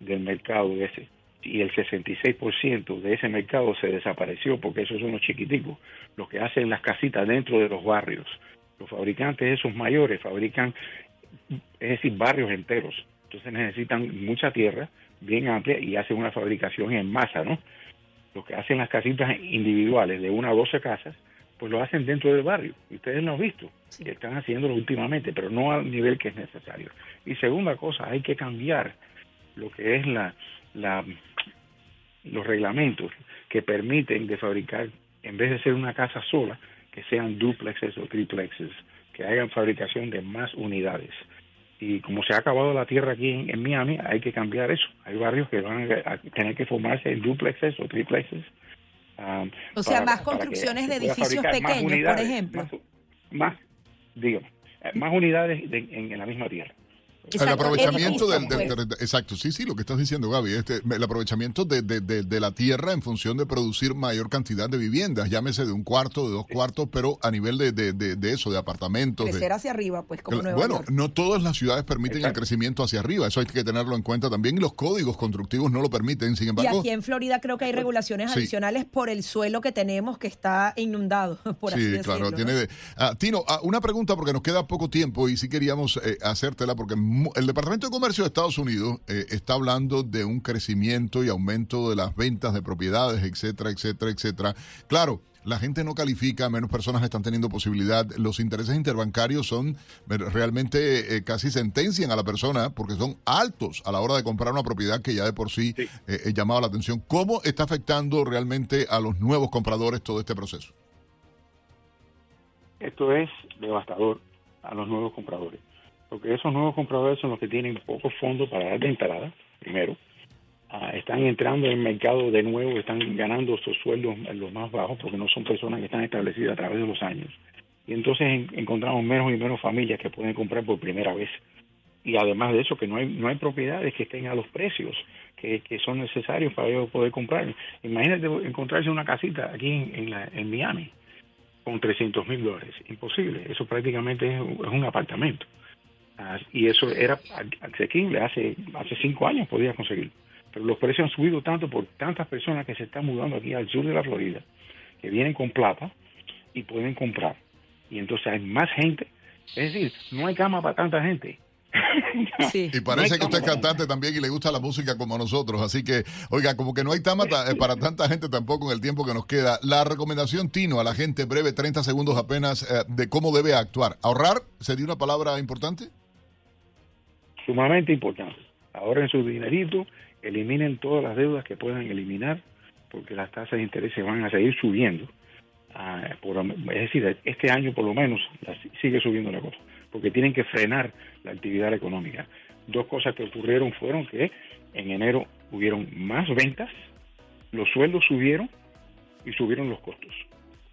del mercado ese. Y el 66% de ese mercado se desapareció porque esos son los chiquiticos, los que hacen las casitas dentro de los barrios. Los fabricantes esos mayores fabrican, es decir, barrios enteros. Entonces necesitan mucha tierra, bien amplia y hacen una fabricación en masa, ¿no? Los que hacen las casitas individuales de una o doce casas, pues lo hacen dentro del barrio. Ustedes lo han visto, y están haciéndolo últimamente, pero no al nivel que es necesario. Y segunda cosa, hay que cambiar lo que es la, la los reglamentos que permiten de fabricar, en vez de ser una casa sola, que sean duplexes o triplexes, que hagan fabricación de más unidades. Y como se ha acabado la tierra aquí en, Miami, hay que cambiar eso. Hay barrios que van a, tener que formarse en duplexes o triplexes. Um, o sea, más construcciones de edificios pequeños, por ejemplo. Más, digamos, más unidades en la misma tierra el aprovechamiento del, Exacto, sí, sí, lo que estás diciendo, Gaby. Este, el aprovechamiento de, de, la tierra en función de producir mayor cantidad de viviendas, llámese de un cuarto, de dos cuartos, pero a nivel de, eso, de apartamentos. Crecer hacia arriba, pues, como Nueva Bueno, no todas las ciudades permiten el crecimiento hacia arriba. Eso hay que tenerlo en cuenta también. Y los códigos constructivos no lo permiten. Sin embargo. Y aquí en Florida creo que hay regulaciones adicionales por el suelo que tenemos que está inundado, por sí, claro. Tiene ah, Tino, ah, una pregunta porque nos queda poco tiempo y sí queríamos eh, hacértela porque el Departamento de Comercio de Estados Unidos eh, está hablando de un crecimiento y aumento de las ventas de propiedades, etcétera, etcétera, etcétera. Claro, la gente no califica, menos personas están teniendo posibilidad. Los intereses interbancarios son realmente eh, casi sentencian a la persona porque son altos a la hora de comprar una propiedad que ya de por sí, eh, llamaba la atención. ¿Cómo está afectando realmente a los nuevos compradores todo este proceso? Esto es devastador a los nuevos compradores porque esos nuevos compradores son los que tienen pocos fondos para dar de entrada, primero. Ah, están entrando en el mercado de nuevo, están ganando sus sueldos los más bajos, porque no son personas que están establecidas a través de los años. Y entonces encontramos menos y menos familias que pueden comprar por primera vez. Y además de eso, que no hay, no hay propiedades que estén a los precios que, que son necesarios para ellos poder comprar. Imagínate encontrarse una casita aquí en, en, la, en Miami con 300 mil dólares. Imposible. Eso prácticamente es un apartamento. Y eso era asequible hace, hace cinco años podía conseguir. Pero los precios han subido tanto por tantas personas que se están mudando aquí al sur de la Florida, que vienen con plata y pueden comprar. Y entonces hay más gente. Es decir, no hay cama para tanta gente. Y parece que usted es cantante también y le gusta la música como nosotros. Así que, oiga, como que no hay cama eh, para tanta gente tampoco en el tiempo que nos queda. La recomendación, Tino, a la gente breve, 30 segundos apenas, eh, de cómo debe actuar. ¿Ahorrar sería una palabra importante? Sumamente importante. Ahorren su dinerito, eliminen todas las deudas que puedan eliminar, porque las tasas de interés se van a seguir subiendo. Ah, es decir, este año por lo menos sigue subiendo la cosa, porque tienen que frenar la actividad económica. Dos cosas que ocurrieron fueron que en enero hubieron más ventas, los sueldos subieron y subieron los costos.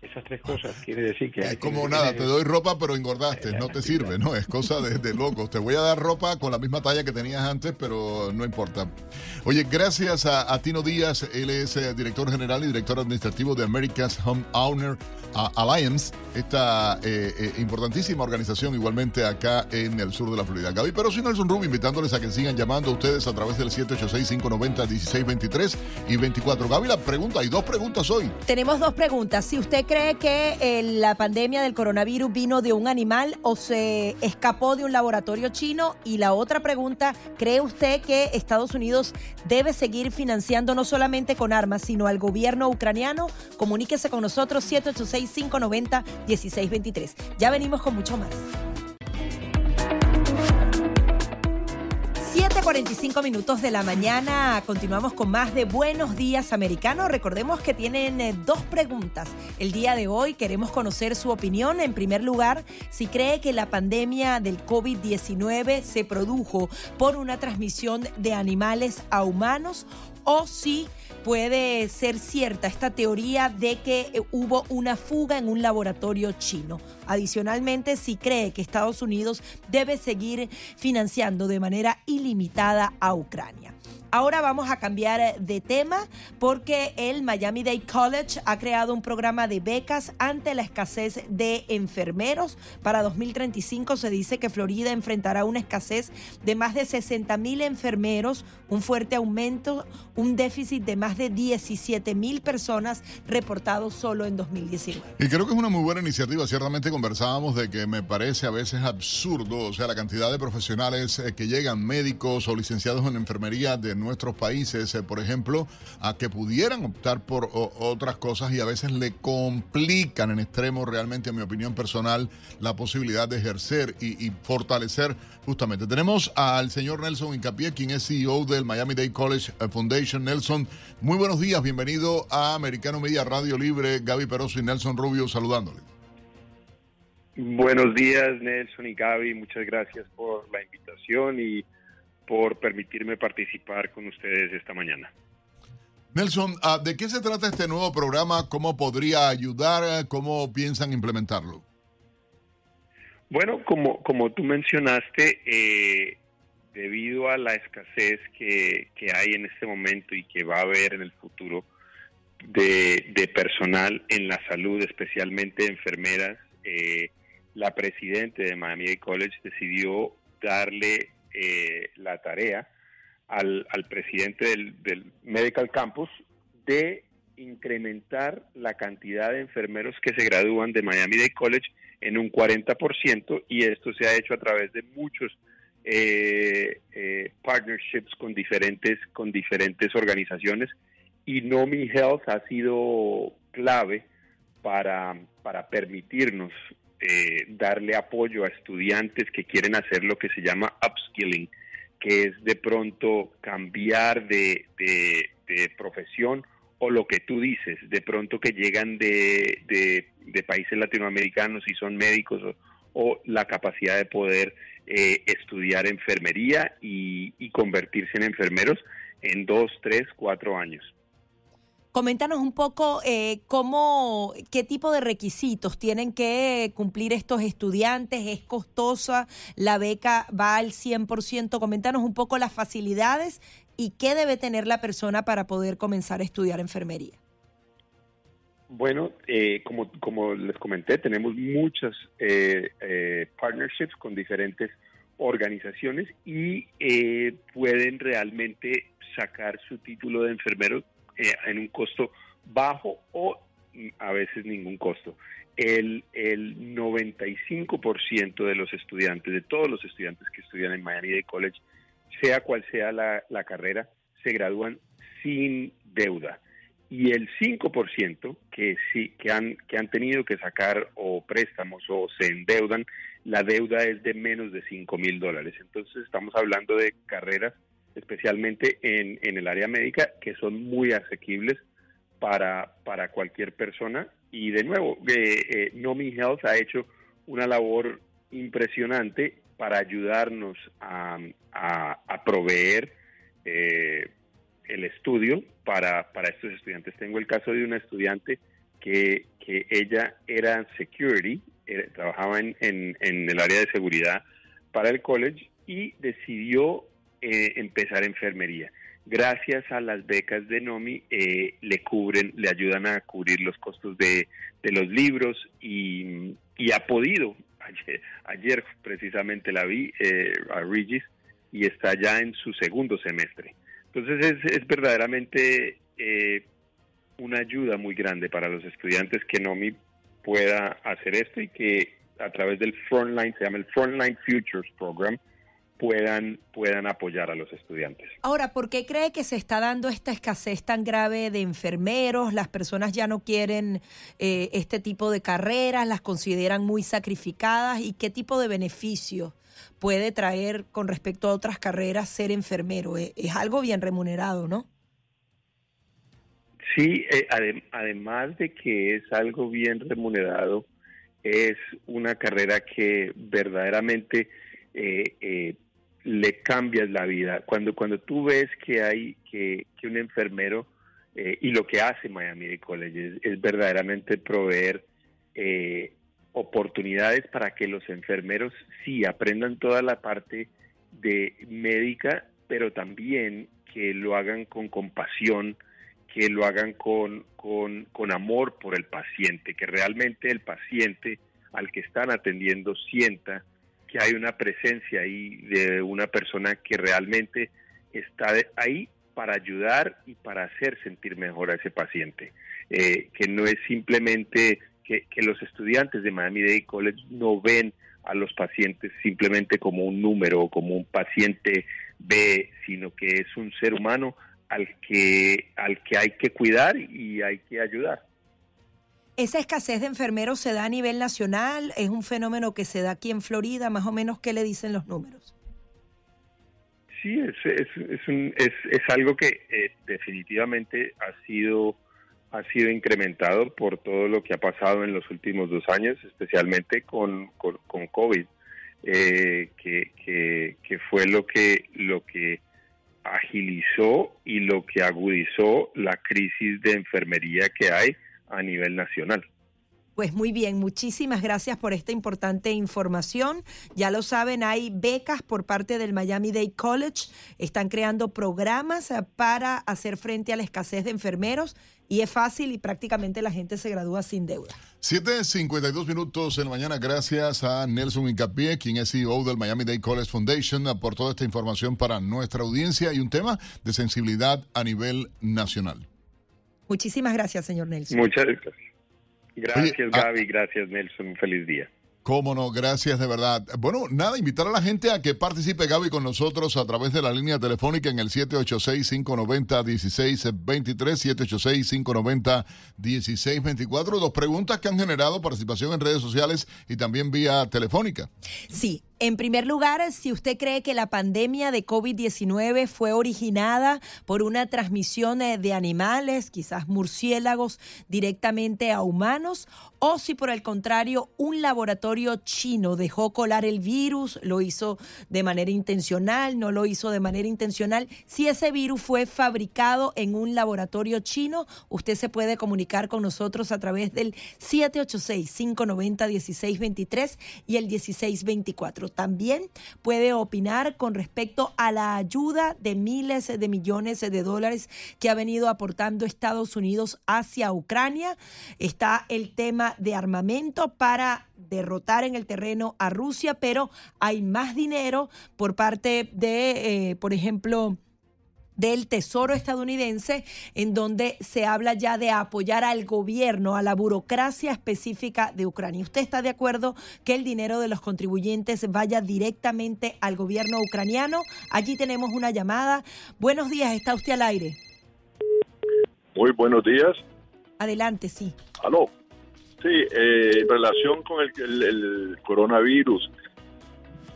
Esas tres cosas quiere decir que... Es como nada, te doy ropa pero engordaste, no te sirve, ¿no? Es cosa de, de, locos. Te voy a dar ropa con la misma talla que tenías antes, pero no importa. Oye, gracias a, Tino Díaz, él es eh, director general y director administrativo de America's Home Owner Alliance, esta eh, eh, importantísima organización igualmente acá en el sur de la Florida. Gaby pero si Nelson Rubio invitándoles a que sigan llamando a ustedes a través del 786-590-1623 y 24. Gaby, la pregunta, hay dos preguntas hoy. Tenemos dos preguntas. Si usted cree que eh, la pandemia del coronavirus vino de un animal o se escapó de un laboratorio chino, y la otra pregunta, ¿cree usted que Estados Unidos debe seguir financiando no solamente con armas, sino al gobierno ucraniano? Comuníquese con nosotros 786 590 1623 Ya venimos con mucho más. 7:45 minutos de la mañana. Continuamos con más de Buenos Días Americanos. Recordemos que tienen eh, dos preguntas. El día de hoy queremos conocer su opinión. En primer lugar, si cree que la pandemia del COVID-19 se produjo por una transmisión de animales a humanos o si puede ser cierta esta teoría de que eh, hubo una fuga en un laboratorio chino. Adicionalmente, si cree que Estados Unidos debe seguir financiando de manera ilimitada a Ucrania. Ahora vamos a cambiar de tema porque el Miami Dade College ha creado un programa de becas ante la escasez de enfermeros. Para 2035 se dice que Florida enfrentará una escasez de más de 60 mil enfermeros, un fuerte aumento, un déficit de más de de 17 mil personas reportados solo en 2019. Y creo que es una muy buena iniciativa. Ciertamente conversábamos de que me parece a veces absurdo, o sea, la cantidad de profesionales eh, que llegan, médicos o licenciados en enfermería de nuestros países, eh, por ejemplo, a que pudieran optar por otras cosas y a veces le complican en extremo realmente, en mi opinión personal, la posibilidad de ejercer y, y fortalecer justamente. Tenemos al señor Nelson Incapié, quien es CEO del Miami Dade College Foundation. Nelson, muy buenos días, bienvenido a Americano Media Radio Libre. Gaby Peroso y Nelson Rubio saludándole. Buenos días, Nelson y Gaby. Muchas gracias por la invitación y por permitirme participar con ustedes esta mañana. Nelson, ah, ¿de qué se trata este nuevo programa? ¿Cómo podría ayudar? ¿Cómo piensan implementarlo? Bueno, como, como tú mencionaste, eh, debido a la escasez que, hay en este momento y que va a haber en el futuro de, personal en la salud, especialmente enfermeras, eh, la presidenta de Miami College decidió darle eh, la tarea al, presidente del, del, Medical Campus de incrementar la cantidad de enfermeros que se gradúan de Miami Dade College en un 40% y esto se ha hecho a través de muchos eh, eh, partnerships con diferentes, con diferentes organizaciones. Y Nomi Health ha sido clave para, para permitirnos eh, darle apoyo a estudiantes que quieren hacer lo que se llama upskilling, que es de pronto cambiar de, de, profesión o lo que tú dices, de pronto que llegan de, de países latinoamericanos y son médicos o, la capacidad de poder eh, estudiar enfermería y, y convertirse en enfermeros en dos, tres, cuatro años. Coméntanos un poco eh, cómo, qué tipo de requisitos tienen que cumplir estos estudiantes. ¿Es costosa? ¿La beca va al 100%? Coméntanos un poco las facilidades y qué debe tener la persona para poder comenzar a estudiar enfermería. Bueno, eh, como, como les comenté, tenemos muchas eh, eh, partnerships con diferentes organizaciones y pueden realmente sacar su título de enfermero en un costo bajo o a veces ningún costo. El, el 95% de los estudiantes, de todos los estudiantes que estudian en Miami Dade College, sea cual sea la, la carrera, se gradúan sin deuda y el 5% que sí que han que han tenido que sacar o préstamos o se endeudan, la deuda es de menos de 5 mil dólares. Entonces estamos hablando de carreras, especialmente en, en el área médica, que son muy asequibles para, para cualquier persona. Y de nuevo, eh, eh, Nomi Health ha hecho una labor impresionante para ayudarnos a, a, proveer eh, el estudio para, para estos estudiantes. Tengo el caso de una estudiante que, que ella era security, trabajaba en, en, el área de seguridad para el college y decidió eh, empezar enfermería. Gracias a las becas de NOMI eh, le cubren, le ayudan a cubrir los costos de, de los libros y, y ha podido. Ayer, precisamente la vi eh, a Regis y está ya en su segundo semestre. Entonces es, verdaderamente eh, una ayuda muy grande para los estudiantes que NOMI pueda hacer esto y que a través del Frontline, se llama el Frontline Futures Program, puedan, puedan apoyar a los estudiantes. Ahora, ¿por qué cree que se está dando esta escasez tan grave de enfermeros? Las personas ya no quieren eh, este tipo de carreras, las consideran muy sacrificadas y qué tipo de beneficios puede traer con respecto a otras carreras ser enfermero. Es, algo bien remunerado, ¿no? Sí, eh, además de que es algo bien remunerado, es una carrera que verdaderamente eh, eh, le cambias la vida. Cuando, cuando tú ves que hay que, que un enfermero, y lo que hace Miami College es, verdaderamente proveer oportunidades para que los enfermeros sí aprendan toda la parte de médica, pero también que lo hagan con compasión, que lo hagan con, con amor por el paciente, que realmente el paciente al que están atendiendo sienta que hay una presencia ahí de una persona que realmente está ahí para ayudar y para hacer sentir mejor a ese paciente. Eh, que no es simplemente que, los estudiantes de Miami-Dade College no ven a los pacientes simplemente como un número o como un paciente B, sino que es un ser humano al que, al que hay que cuidar y hay que ayudar. ¿Esa escasez de enfermeros se da a nivel nacional? ¿Es un fenómeno que se da aquí en Florida? Más o menos, ¿qué le dicen los números? Sí, es, es, es, un- es, es algo que eh, definitivamente ha sido, ha sido incrementado por todo lo que ha pasado en los últimos dos años, especialmente con, con, COVID, eh, que, que, que fue lo que, lo que agilizó y lo que agudizó la crisis de enfermería que hay a nivel nacional. Pues muy bien, muchísimas gracias por esta importante información. Ya lo saben, hay becas por parte del Miami Dade College. Están creando programas eh, para hacer frente a la escasez de enfermeros y es fácil y prácticamente la gente se gradúa sin deuda. 7.52 minutos en la mañana. Gracias a Nelson Incapié, quien es CEO del Miami Dade College Foundation, por toda esta información para nuestra audiencia y un tema de sensibilidad a nivel nacional. Muchísimas gracias, señor Nelson. Muchas gracias. Gracias, Oye, ah- Gaby. Gracias, Nelson. Un feliz día. Cómo no, gracias de verdad. Bueno, nada, invitar a la gente a que participe, Gaby, con nosotros a través de la línea telefónica en el 786-590-1623, 786-590-1624. Dos preguntas que han generado participación en redes sociales y también vía telefónica. Sí, en primer lugar, si usted cree que la pandemia de COVID-19 fue originada por una transmisión eh, de animales, quizás murciélagos, directamente a humanos, o si por el contrario un laboratorio chino dejó colar el virus, lo hizo de manera intencional, no lo hizo de manera intencional. Si ese virus fue fabricado en un laboratorio chino, usted se puede comunicar con nosotros a través del 786-590-1623 y el 1624. También puede opinar con respecto a la ayuda de miles de millones de dólares que ha venido aportando Estados Unidos hacia Ucrania. Está el tema de armamento para derrotar en el terreno a Rusia, pero hay más dinero por parte de, eh, por ejemplo, del Tesoro estadounidense, en donde se habla ya de apoyar al gobierno, a la burocracia específica de Ucrania. ¿Usted está de acuerdo que el dinero de los contribuyentes vaya directamente al gobierno ucraniano? Allí tenemos una llamada. Buenos días, está usted al aire. Muy buenos días. Adelante, sí. Aló. Sí, eh, en relación con el, el- el coronavirus,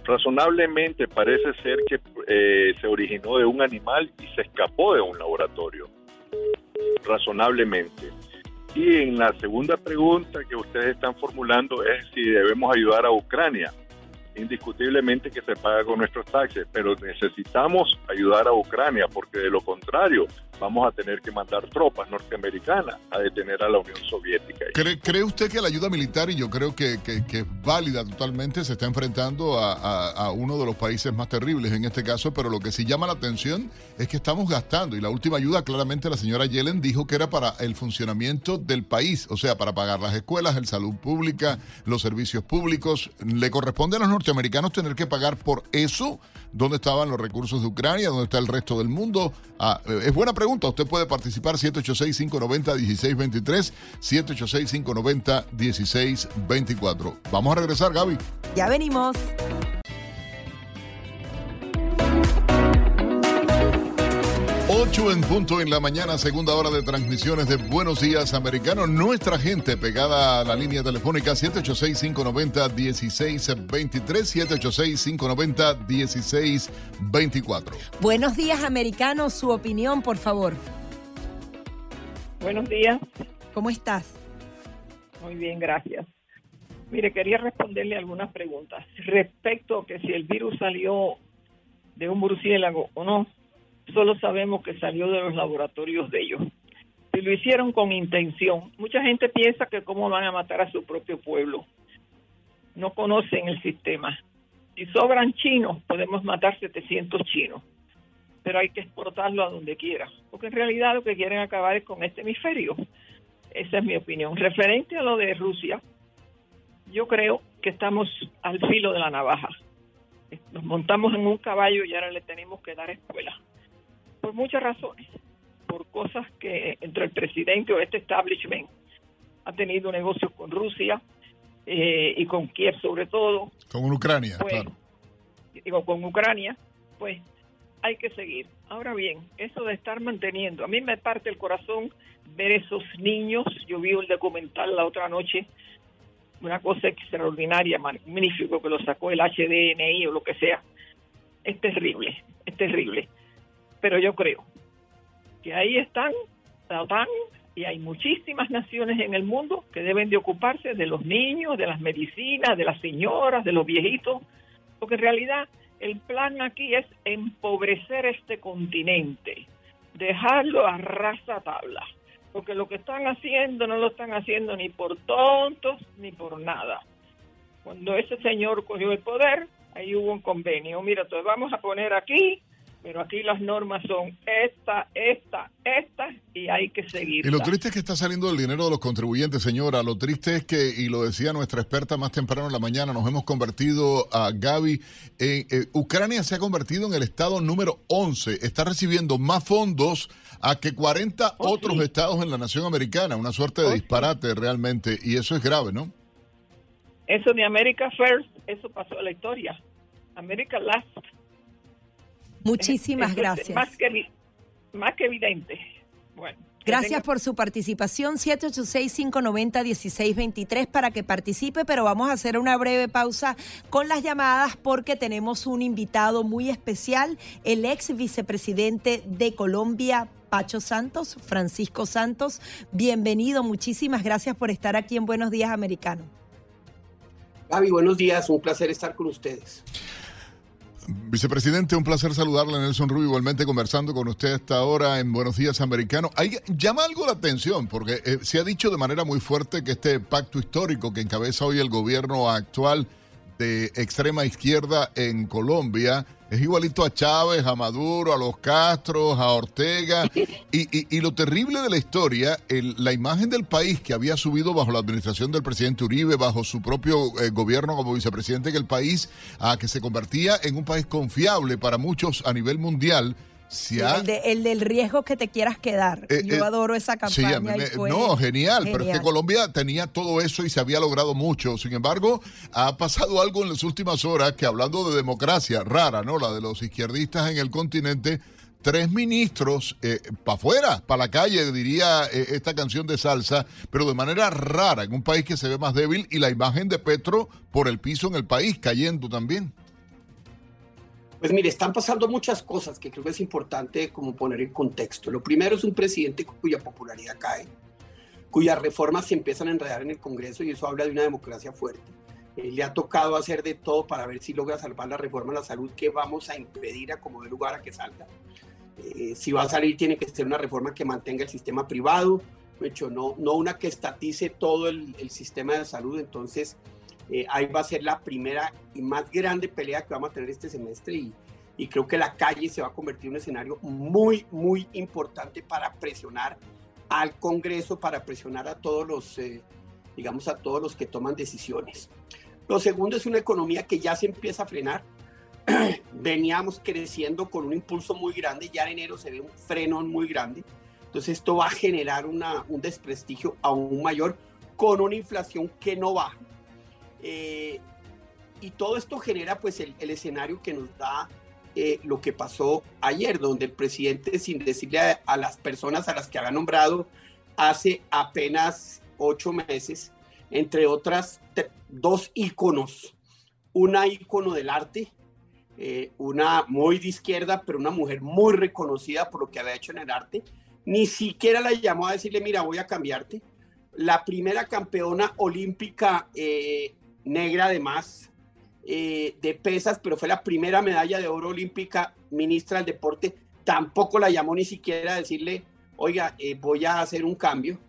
razonablemente parece ser que eh, se originó de un animal y se escapó de un laboratorio. Razonablemente. Y en la segunda pregunta que ustedes están formulando es si debemos ayudar a Ucrania. Indiscutiblemente que se paga con nuestros taxes, pero necesitamos ayudar a Ucrania porque de lo contrario vamos a tener que mandar tropas norteamericanas a detener a la Unión Soviética. ¿Cree, usted que la ayuda militar, y yo creo que, que- es válida totalmente, se está enfrentando a, uno de los países más terribles en este caso, pero lo que sí llama la atención es que estamos gastando, y la última ayuda claramente la señora Yellen dijo que era para el funcionamiento del país, o sea, para pagar las escuelas, el salud pública, los servicios públicos. ¿Le corresponde a los norteamericanos tener que pagar por eso? ¿Dónde estaban los recursos de Ucrania? ¿Dónde está el resto del mundo? Ah, es buena pregunta. Usted puede participar 786-590-1623, 786-590-1624. Vamos a regresar, Gaby. Ya venimos. Ocho en punto en la mañana, segunda hora de transmisiones de Buenos Días Americanos. Nuestra gente pegada a la línea telefónica 786-590-1623, 786-590-1624. Buenos días, americanos. Su opinión, por favor. Buenos días. ¿Cómo estás? Muy bien, gracias. Mire, quería responderle algunas preguntas respecto a que si el virus salió de un murciélago o no. Solo sabemos que salió de los laboratorios de ellos. Si lo hicieron con intención, mucha gente piensa que cómo van a matar a su propio pueblo. No conocen el sistema. Si sobran chinos, podemos matar 700 chinos, pero hay que exportarlo a donde quiera, porque en realidad lo que quieren acabar es con este hemisferio. Esa es mi opinión. Referente a lo de Rusia, yo creo que estamos al filo de la navaja. Nos montamos en un caballo y ahora le tenemos que dar escuela. Por muchas razones, por cosas que entre el presidente o este establishment ha tenido negocios con Rusia eh, y con Kiev sobre todo. Con Ucrania, pues, claro. Digo, con Ucrania, pues hay que seguir. Ahora bien, eso de estar manteniendo, a mí me parte el corazón ver esos niños. Yo vi el documental la otra noche, una cosa extraordinaria, magnífico que lo sacó el HDNI o lo que sea. Es terrible, es terrible. Pero yo creo que ahí están la OTAN y hay muchísimas naciones en el mundo que deben de ocuparse de los niños, de las medicinas, de las señoras, de los viejitos, porque en realidad el plan aquí es empobrecer este continente, dejarlo a rasa tabla, porque lo que están haciendo no lo están haciendo ni por tontos ni por nada. Cuando ese señor cogió el poder, ahí hubo un convenio. Mira, te vamos a poner aquí pero aquí las normas son esta, esta, esta y hay que seguir. Y lo triste es que está saliendo el dinero de los contribuyentes, señora. Lo triste es que, y lo decía nuestra experta más temprano en la mañana, nos hemos convertido a Gaby. En, eh, Ucrania se ha convertido en el estado número 11. Está recibiendo más fondos a que 40 otros estados en la nación americana. Una suerte de disparate realmente. Y eso es grave, ¿no? Eso de America First, eso pasó a la historia. America Last Muchísimas gracias. Más que, más que evidente. Bueno. Gracias por su participación. 786-590-1623 para que participe, pero vamos a hacer una breve pausa con las llamadas porque tenemos un invitado muy especial, el ex vicepresidente de Colombia, Pacho Santos, Francisco Santos. Bienvenido, muchísimas gracias por estar aquí en Buenos Días Americano. Gaby, buenos días, un placer estar con ustedes. Vicepresidente, un placer saludarle, Nelson Rubio, igualmente conversando con usted hasta ahora en Buenos Días Americano. Hay, llama algo la atención, porque eh, se ha dicho de manera muy fuerte que este pacto histórico que encabeza hoy el gobierno actual de extrema izquierda en Colombia es igualito a Chávez, a Maduro, a los Castros, a Ortega. Y, lo terrible de la historia, la imagen del país que había subido bajo la administración del presidente Uribe, bajo su propio eh, gobierno como vicepresidente, que el país a que se convertía en un país confiable para muchos a nivel mundial el, del riesgo que te quieras quedar. Eh, Yo eh, adoro esa campaña. no, genial, pero es que Colombia tenía todo eso y se había logrado mucho. Sin embargo, ha pasado algo en las últimas horas que hablando de democracia rara, ¿no? La de los izquierdistas en el continente, tres ministros eh, para afuera, para la calle, diría esta canción de salsa, pero de manera rara, en un país que se ve más débil y la imagen de Petro por el piso en el país cayendo también. Pues mire, están pasando muchas cosas que creo que es importante como poner en contexto. Lo primero es un presidente cuya popularidad cae, cuyas reformas se empiezan a enredar en el Congreso y eso habla de una democracia fuerte. Eh, le ha tocado hacer de todo para ver si logra salvar la reforma a la salud que vamos a impedir a como de lugar a que salga. Eh, si va a salir tiene que ser una reforma que mantenga el sistema privado, de hecho no, no una que estatice todo el, el sistema de salud. Entonces, eh, ahí va a ser la primera y más grande pelea que vamos a tener este semestre y, creo que la calle se va a convertir en un escenario muy, muy importante para presionar al Congreso, para presionar a todos los, eh, digamos, a todos los que toman decisiones. Lo segundo es una economía que ya se empieza a frenar. Veníamos creciendo con un impulso muy grande, ya en enero se ve un freno muy grande. Entonces esto va a generar un desprestigio aún mayor con una inflación que no baja. Eh, y todo esto genera pues el, escenario que nos da eh, lo que pasó ayer, donde el presidente, sin decirle a, las personas a las que había nombrado hace apenas ocho meses, entre otras dos íconos, una ícono del arte, eh, una muy de izquierda, pero una mujer muy reconocida por lo que había hecho en el arte, ni siquiera la llamó a decirle, mira, voy a cambiarte. La primera campeona olímpica negra además eh, de pesas, pero fue la primera medalla de oro olímpica ministra del deporte. Tampoco la llamó ni siquiera a decirle, oiga, eh, voy a hacer un cambio.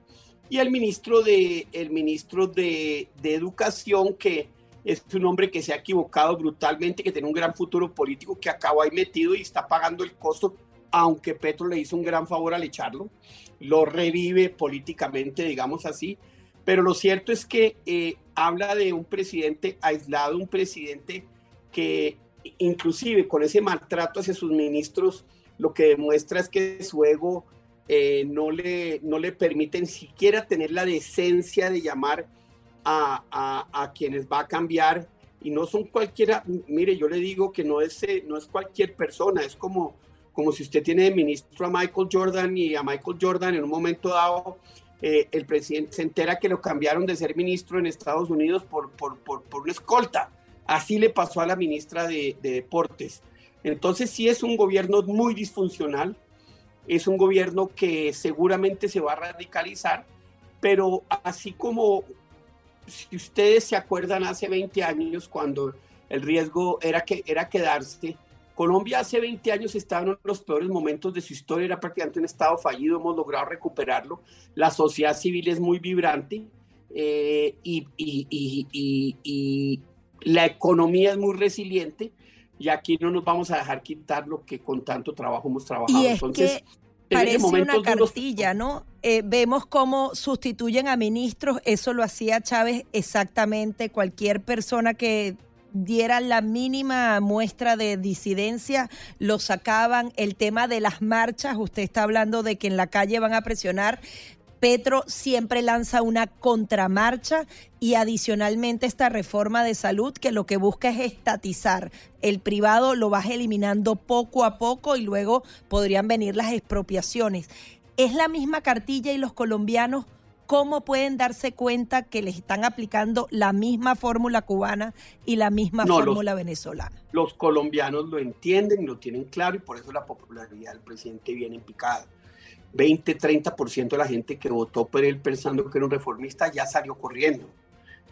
Y el ministro de, el ministro de, de Educación, que es un hombre que se ha equivocado brutalmente, que tiene un gran futuro político, que acabó ahí metido y está pagando el costo, aunque Petro le hizo un gran favor al echarlo, lo revive políticamente, digamos así. Pero lo cierto es que eh, habla de un presidente aislado, un presidente que inclusive con ese maltrato hacia sus ministros lo que demuestra es que su ego eh, no, le, no le permite ni siquiera tener la decencia de llamar a, a, quienes va a cambiar. Y no son cualquiera, mire, yo le digo que no es, eh, no es cualquier persona, es como, como si usted tiene de ministro a Michael Jordan y a Michael Jordan en un momento dado eh, el presidente se entera que lo cambiaron de ser ministro en Estados Unidos por, por, por, por una escolta. Así le pasó a la ministra de, de Deportes. Entonces sí es un gobierno muy disfuncional, es un gobierno que seguramente se va a radicalizar, pero así como si ustedes se acuerdan hace 20 años cuando el riesgo era, que, era quedarse, Colombia hace 20 años estaba en los peores momentos de su historia, era prácticamente un estado fallido, hemos logrado recuperarlo, la sociedad civil es muy vibrante eh, y, y, la economía es muy resiliente y aquí no nos vamos a dejar quitar lo que con tanto trabajo hemos trabajado. Y Entonces, parece una cartilla, ¿no? Eh, vemos cómo sustituyen a ministros, eso lo hacía Chávez exactamente, cualquier persona que diera la mínima muestra de disidencia, lo sacaban. El tema de las marchas, usted está hablando de que en la calle van a presionar. Petro siempre lanza una contramarcha y adicionalmente esta reforma de salud que lo que busca es estatizar. El privado lo vas eliminando poco a poco y luego podrían venir las expropiaciones. Es la misma cartilla y los colombianos ¿cómo pueden darse cuenta que les están aplicando la misma fórmula cubana y la misma fórmula venezolana? Los colombianos lo entienden y lo tienen claro y por eso la popularidad del presidente viene en picada. 20, 30% de la gente que votó por él pensando que era un reformista ya salió corriendo,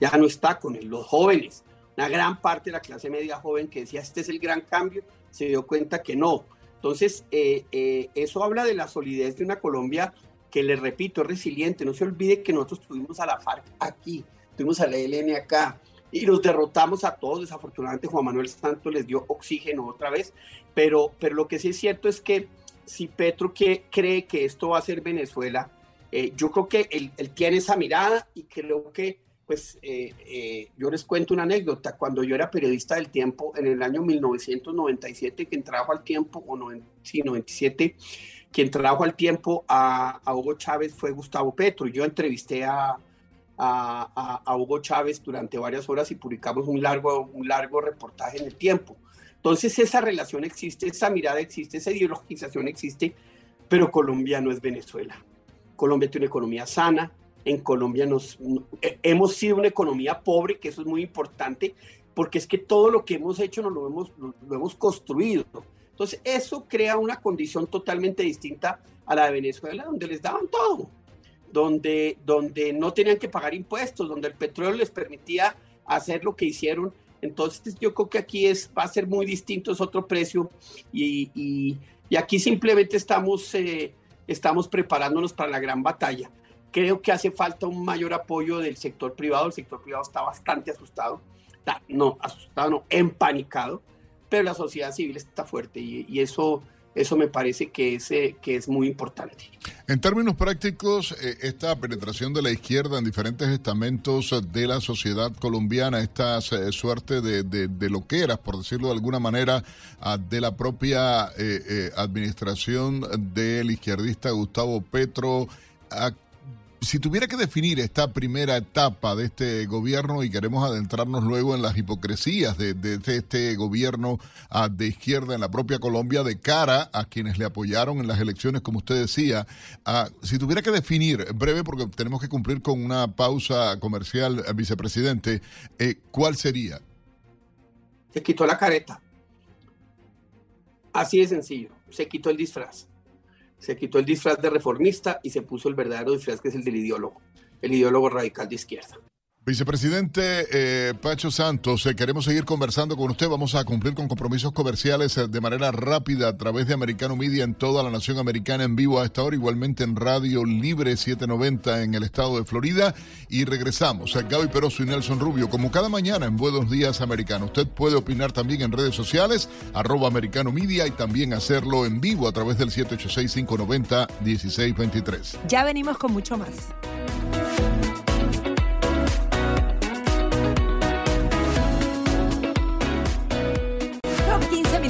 ya no está con él. Los jóvenes, una gran parte de la clase media joven que decía este es el gran cambio, se dio cuenta que no. Entonces, eh, eh, eso habla de la solidez de una Colombia que le repito, es resiliente. No se olvide que nosotros tuvimos a la FARC aquí, tuvimos a la ELN acá y los derrotamos a todos. Desafortunadamente Juan Manuel Santos les dio oxígeno otra vez, pero, pero lo que sí es cierto es que si Petro que, cree que esto va a ser Venezuela, eh, yo creo que él, tiene esa mirada y creo que, pues, eh, eh, yo les cuento una anécdota. Cuando yo era periodista del tiempo, en el año 1997, que entraba al tiempo, o no, sí, 97, quien trajo al tiempo a, Hugo Chávez fue Gustavo Petro. Yo entrevisté a, a, Hugo Chávez durante varias horas y publicamos un largo, un largo reportaje en el tiempo. Entonces esa relación existe, esa mirada existe, esa ideologización existe, pero Colombia no es Venezuela. Colombia tiene una economía sana, en Colombia nos, hemos sido una economía pobre, que eso es muy importante, porque es que todo lo que hemos hecho nos lo hemos, lo hemos construido. Entonces eso crea una condición totalmente distinta a la de Venezuela, donde les daban todo, donde, donde no tenían que pagar impuestos, donde el petróleo les permitía hacer lo que hicieron entonces yo creo que aquí es, va a ser muy distinto, es otro precio y, y, aquí simplemente estamos, eh, estamos preparándonos para la gran batalla. Creo que hace falta un mayor apoyo del sector privado, el sector privado está bastante asustado, no, asustado, no, empanicado, pero la sociedad civil está fuerte y, eso eso me parece que es, eh, que es muy importante. En términos prácticos, eh, esta penetración de la izquierda en diferentes estamentos de la sociedad colombiana, esta eh, suerte de, de, loqueras, por decirlo de alguna manera, ah, de la propia administración del izquierdista Gustavo Petro, ¿a si tuviera que definir esta primera etapa de este gobierno y queremos adentrarnos luego en las hipocresías de, este gobierno ah, de izquierda en la propia Colombia de cara a quienes le apoyaron en las elecciones, como usted decía, ah, si tuviera que definir, breve porque tenemos que cumplir con una pausa comercial, eh, vicepresidente, eh, ¿cuál sería? Se quitó la careta. Así de sencillo, se quitó el disfraz se quitó el disfraz de reformista y se puso el verdadero disfraz que es el del ideólogo, el ideólogo radical de izquierda. Vicepresidente eh, Pacho Santos, eh, queremos seguir conversando con usted. Vamos a cumplir con compromisos comerciales eh, de manera rápida a través de Americano Media en toda la nación americana en vivo a esta hora, igualmente en Radio Libre 790 en el estado de Florida. Y regresamos a Gaby Peroso y Nelson Rubio, como cada mañana en Buenos Días Americano. Usted puede opinar también en redes sociales, arroba Americano Media, y también hacerlo en vivo a través del 786-590-1623. Ya venimos con mucho más.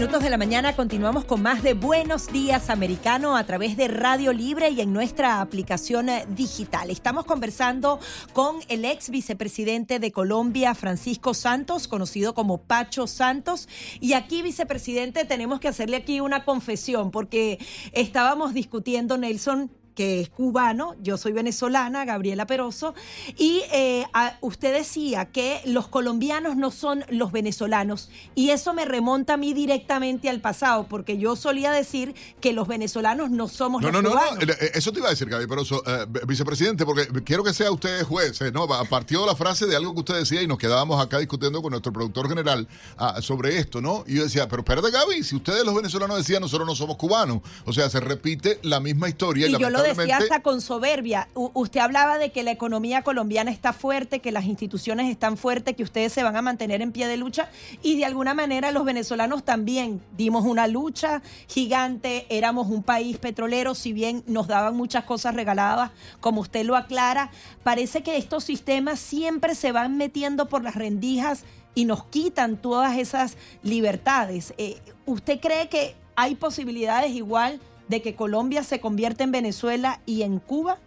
Minutos de la mañana continuamos con más de Buenos Días Americano a través de Radio Libre y en nuestra aplicación eh, digital. Estamos conversando con el ex vicepresidente de Colombia, Francisco Santos, conocido como Pacho Santos. Y aquí, vicepresidente, tenemos que hacerle aquí una confesión porque estábamos discutiendo, Nelson, que es cubano, yo soy venezolana, Gabriela Peroso, y eh, usted decía que los colombianos no son los venezolanos, y eso me remonta a mí directamente al pasado, porque yo solía decir que los venezolanos no somos los no, cubanos. No, no, eh, eso te iba a decir, Gabriela Peroso, eh, vicepresidente, porque quiero que sea usted juez, ¿no? Partió la frase de algo que usted decía y nos quedábamos acá discutiendo con nuestro productor general ah, sobre esto, ¿no? Y yo decía, pero espérate, Gaby, si ustedes los venezolanos decían, nosotros no somos cubanos, o sea, se repite la misma historia y, y decía hasta con soberbia. usted hablaba de que la economía colombiana está fuerte, que las instituciones están fuertes, que ustedes se van a mantener en pie de lucha y de alguna manera los venezolanos también dimos una lucha gigante, éramos un país petrolero, si bien nos daban muchas cosas regaladas, como usted lo aclara, parece que estos sistemas siempre se van metiendo por las rendijas y nos quitan todas esas libertades. Eh, ¿Usted cree que hay posibilidades igual? De que Colombia se convierta en Venezuela y en Cuba?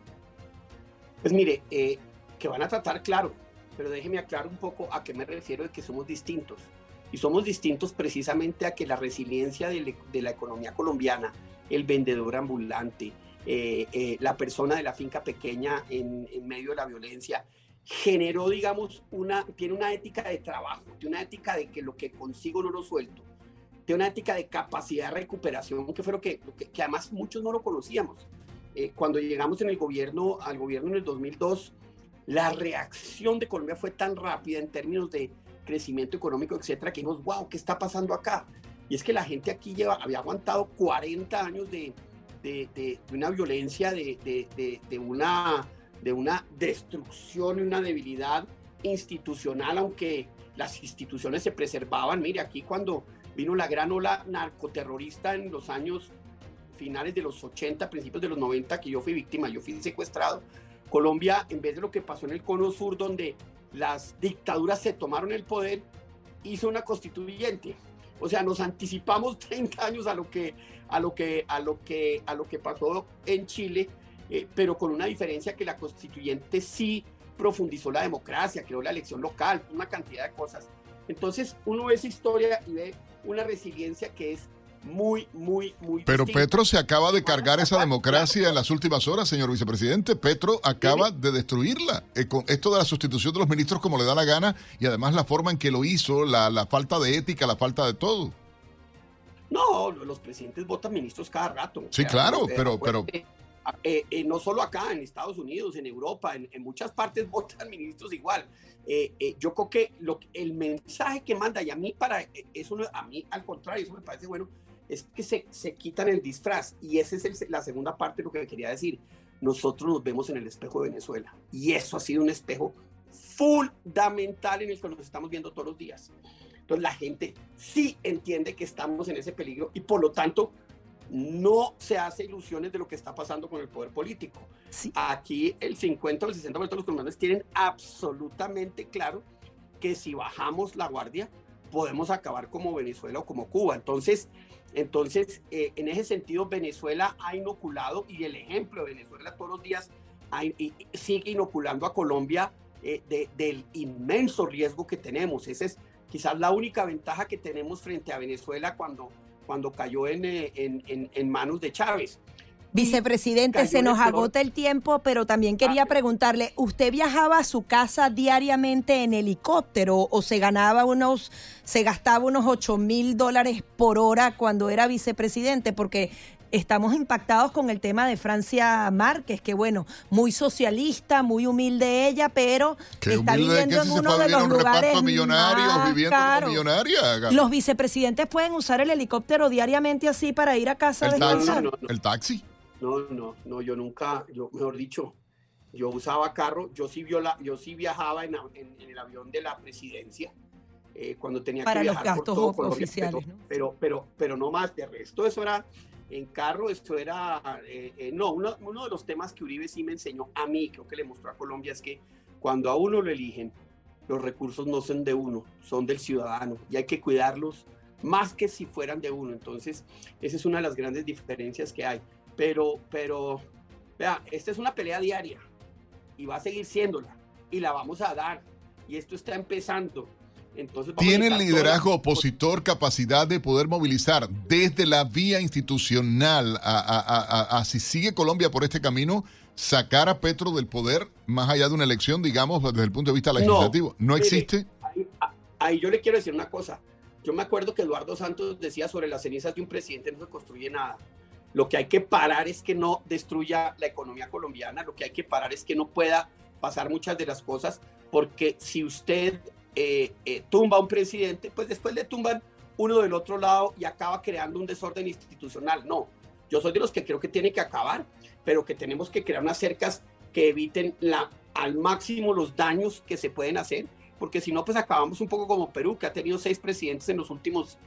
Pues mire, eh, que van a tratar, claro, pero déjeme aclarar un poco a qué me refiero de que somos distintos. Y somos distintos precisamente a que la resiliencia de, la economía colombiana, el vendedor ambulante, eh, eh, la persona de la finca pequeña en, en, medio de la violencia, generó, digamos, una, tiene una ética de trabajo, tiene una ética de que lo que consigo no lo suelto de una ética de capacidad de recuperación, que fue lo que, que, además muchos no lo conocíamos. Eh, cuando llegamos en el gobierno, al gobierno en el 2002, la reacción de Colombia fue tan rápida en términos de crecimiento económico, etcétera, que dijimos, wow, ¿qué está pasando acá? Y es que la gente aquí lleva, había aguantado 40 años de, de, de, una violencia, de, de, una, de una destrucción y una debilidad institucional, aunque las instituciones se preservaban. Mire, aquí cuando Vino la gran ola narcoterrorista en los años finales de los 80, principios de los 90, que yo fui víctima, yo fui secuestrado. Colombia, en vez de lo que pasó en el Cono Sur, donde las dictaduras se tomaron el poder, hizo una constituyente. O sea, nos anticipamos 30 años a lo que, a lo que, a lo que, a lo que pasó en Chile, eh, pero con una diferencia que la constituyente sí profundizó la democracia, creó la elección local, una cantidad de cosas. Entonces uno ve esa historia y ve una resiliencia que es muy, muy, muy. Pero Petro se acaba de cargar esa democracia en las últimas horas, señor vicepresidente. Petro acaba de destruirla. Eh, con esto de la sustitución de los ministros como le da la gana y además la forma en que lo hizo, la, la falta de ética, la falta de todo. No, los presidentes votan ministros cada rato. Sí, claro, pero, pero, eh, eh, no solo acá, en Estados Unidos, en Europa, en, muchas partes votan ministros igual. Eh, yo creo que lo, el mensaje que manda, y a mí para eso, a mí al contrario, eso me parece bueno, es que se, se quitan el disfraz. Y esa es la segunda parte de lo que quería decir. Nosotros nos vemos en el espejo de Venezuela. Y eso ha sido un espejo fundamental en el que nos estamos viendo todos los días. Entonces la gente sí entiende que estamos en ese peligro y por lo tanto no se hace ilusiones de lo que está pasando con el poder político. Aquí el 50 o el 60% de los colombianos tienen absolutamente claro que si bajamos la guardia podemos acabar como Venezuela o como Cuba. Entonces, entonces eh, en ese sentido, Venezuela ha inoculado y el ejemplo de Venezuela todos los días sigue inoculando a Colombia eh, del inmenso riesgo que tenemos. Esa es quizás la única ventaja que tenemos frente a Venezuela cuando cuando cayó en, eh, en, en, manos de Chávez. Vicepresidente, se nos agota el tiempo, pero también quería ah, preguntarle, ¿usted viajaba a su casa diariamente en helicóptero o se ganaba unos, se gastaba unos 8 mil dólares por hora cuando era vicepresidente? Porque estamos impactados con el tema de Francia Márquez, que bueno, muy socialista, muy humilde ella, pero está viviendo en uno de los lugares millonarios, viviendo como millonaria. Los vicepresidentes pueden usar el helicóptero diariamente así para ir a casa ¿El taxi? No, ¿El taxi? No, no, no, yo nunca, yo mejor dicho, yo usaba carro, yo sí, viola, yo sí viajaba en, el avión de la presidencia. Eh, cuando tenía para que viajar los gastos por todo, oficiales, pero, pero, pero, pero no más de resto. Eso era en carro, esto era, eh, eh, no, uno, uno, de los temas que Uribe sí me enseñó a mí, creo que le mostró a Colombia, es que cuando a uno lo eligen, los recursos no son de uno, son del ciudadano y hay que cuidarlos más que si fueran de uno. Entonces, esa es una de las grandes diferencias que hay. Pero, pero, vea, esta es una pelea diaria y va a seguir siéndola y la vamos a dar. Y esto está empezando. Entonces, ¿Tiene el liderazgo opositor capacidad de poder movilizar desde la vía institucional a, a- a- a- a si sigue Colombia por este camino, sacar a Petro del poder más allá de una elección, digamos, desde el punto de vista legislativo? ¿No, mire, existe? Ahí, ahí yo le quiero decir una cosa. Yo me acuerdo que Eduardo Santos decía sobre las cenizas de un presidente no se construye nada. Lo que hay que parar es que no destruya la economía colombiana, lo que hay que parar es que no pueda pasar muchas de las cosas, porque si usted eh, eh, tumba a un presidente, pues después le tumban uno del otro lado y acaba creando un desorden institucional. No, yo soy de los que creo que tiene que acabar, pero que tenemos que crear unas cercas que eviten la, al máximo los daños que se pueden hacer, porque si no, pues acabamos un poco como Perú, que ha tenido seis presidentes en los últimos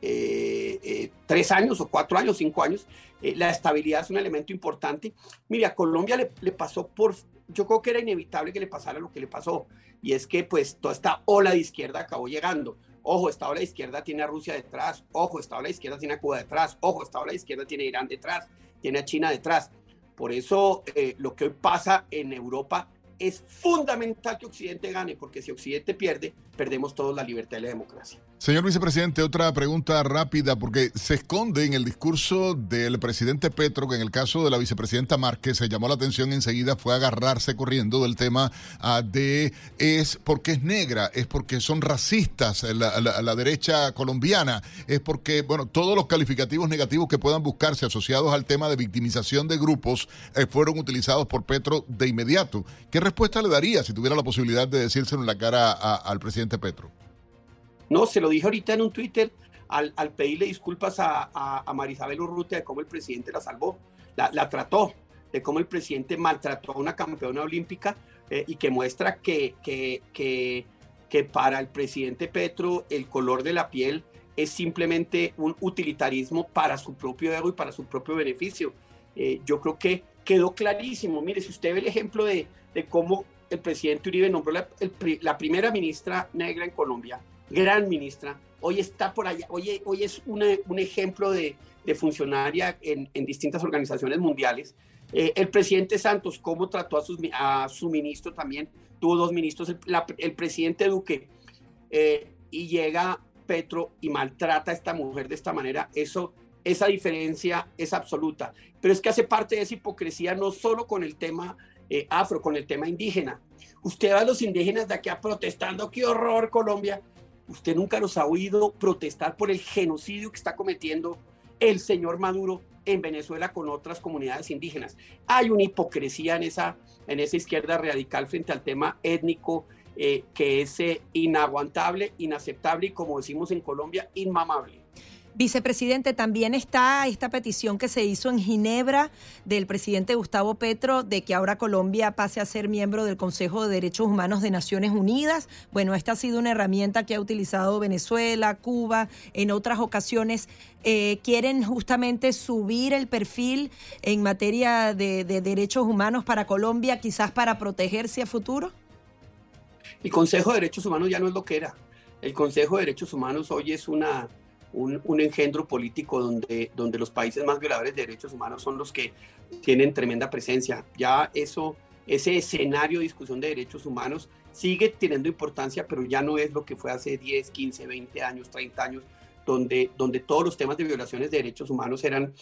eh, eh, tres años o cuatro años, cinco años. Eh, la estabilidad es un elemento importante. Mire, a Colombia le, le pasó por, yo creo que era inevitable que le pasara lo que le pasó, y es que pues toda esta ola de izquierda acabó llegando. Ojo, esta ola de izquierda tiene a Rusia detrás, ojo, esta ola de izquierda tiene a Cuba detrás, ojo, esta ola de izquierda tiene a Irán detrás, tiene a China detrás. Por eso eh, lo que hoy pasa en Europa es fundamental que Occidente gane, porque si Occidente pierde, perdemos todos la libertad y la democracia. Señor vicepresidente, otra pregunta rápida, porque se esconde en el discurso del presidente Petro que en el caso de la vicepresidenta Márquez se llamó la atención enseguida, fue agarrarse corriendo del tema ah, de es porque es negra, es porque son racistas la, la- derecha colombiana, es porque, bueno, todos los calificativos negativos que puedan buscarse asociados al tema de victimización de grupos eh, fueron utilizados por Petro de inmediato. ¿Qué respuesta le daría si tuviera la posibilidad de decírselo en la cara al presidente Petro? No, se lo dije ahorita en un Twitter al, al pedirle disculpas a, Marisabel Urrutia de cómo el presidente la salvó, la, trató, de cómo el presidente maltrató a una campeona olímpica eh, y que muestra que, que, que, para el presidente Petro el color de la piel es simplemente un utilitarismo para su propio ego y para su propio beneficio. Eh, yo creo que quedó clarísimo. Mire, si usted ve el ejemplo de, cómo el presidente Uribe nombró la, la primera ministra negra en Colombia, gran ministra, hoy está por allá, hoy, hoy es un ejemplo de, funcionaria en, distintas organizaciones mundiales. Eh, el presidente Santos, cómo trató a, sus a su ministro también, tuvo dos ministros, el, presidente Duque, eh, y llega Petro y maltrata a esta mujer de esta manera, eso, esa diferencia es absoluta. Pero es que hace parte de esa hipocresía no solo con el tema eh, afro, con el tema indígena. Usted va a los indígenas de aquí a protestando, qué horror Colombia. Usted nunca los ha oído protestar por el genocidio que está cometiendo el señor Maduro en Venezuela con otras comunidades indígenas. Hay una hipocresía en esa, en esa izquierda radical frente al tema étnico eh, que es eh, inaguantable, inaceptable y como decimos en Colombia, inmamable. Vicepresidente, también está esta petición que se hizo en Ginebra del presidente Gustavo Petro de que ahora Colombia pase a ser miembro del Consejo de Derechos Humanos de Naciones Unidas. Bueno, esta ha sido una herramienta que ha utilizado Venezuela, Cuba, en otras ocasiones. Eh, quieren justamente subir el perfil en materia de, de derechos humanos para Colombia, quizás para protegerse a futuro. El Consejo de Derechos Humanos ya no es lo que era. El Consejo de Derechos Humanos hoy es una, un, un engendro político donde, donde los países más violadores de derechos humanos son los que tienen tremenda presencia. Ya eso, ese escenario de discusión de derechos humanos sigue teniendo importancia, pero ya no es lo que fue hace 10, 15, 20 años, 30 años, donde, donde todos los temas de violaciones de derechos humanos eran,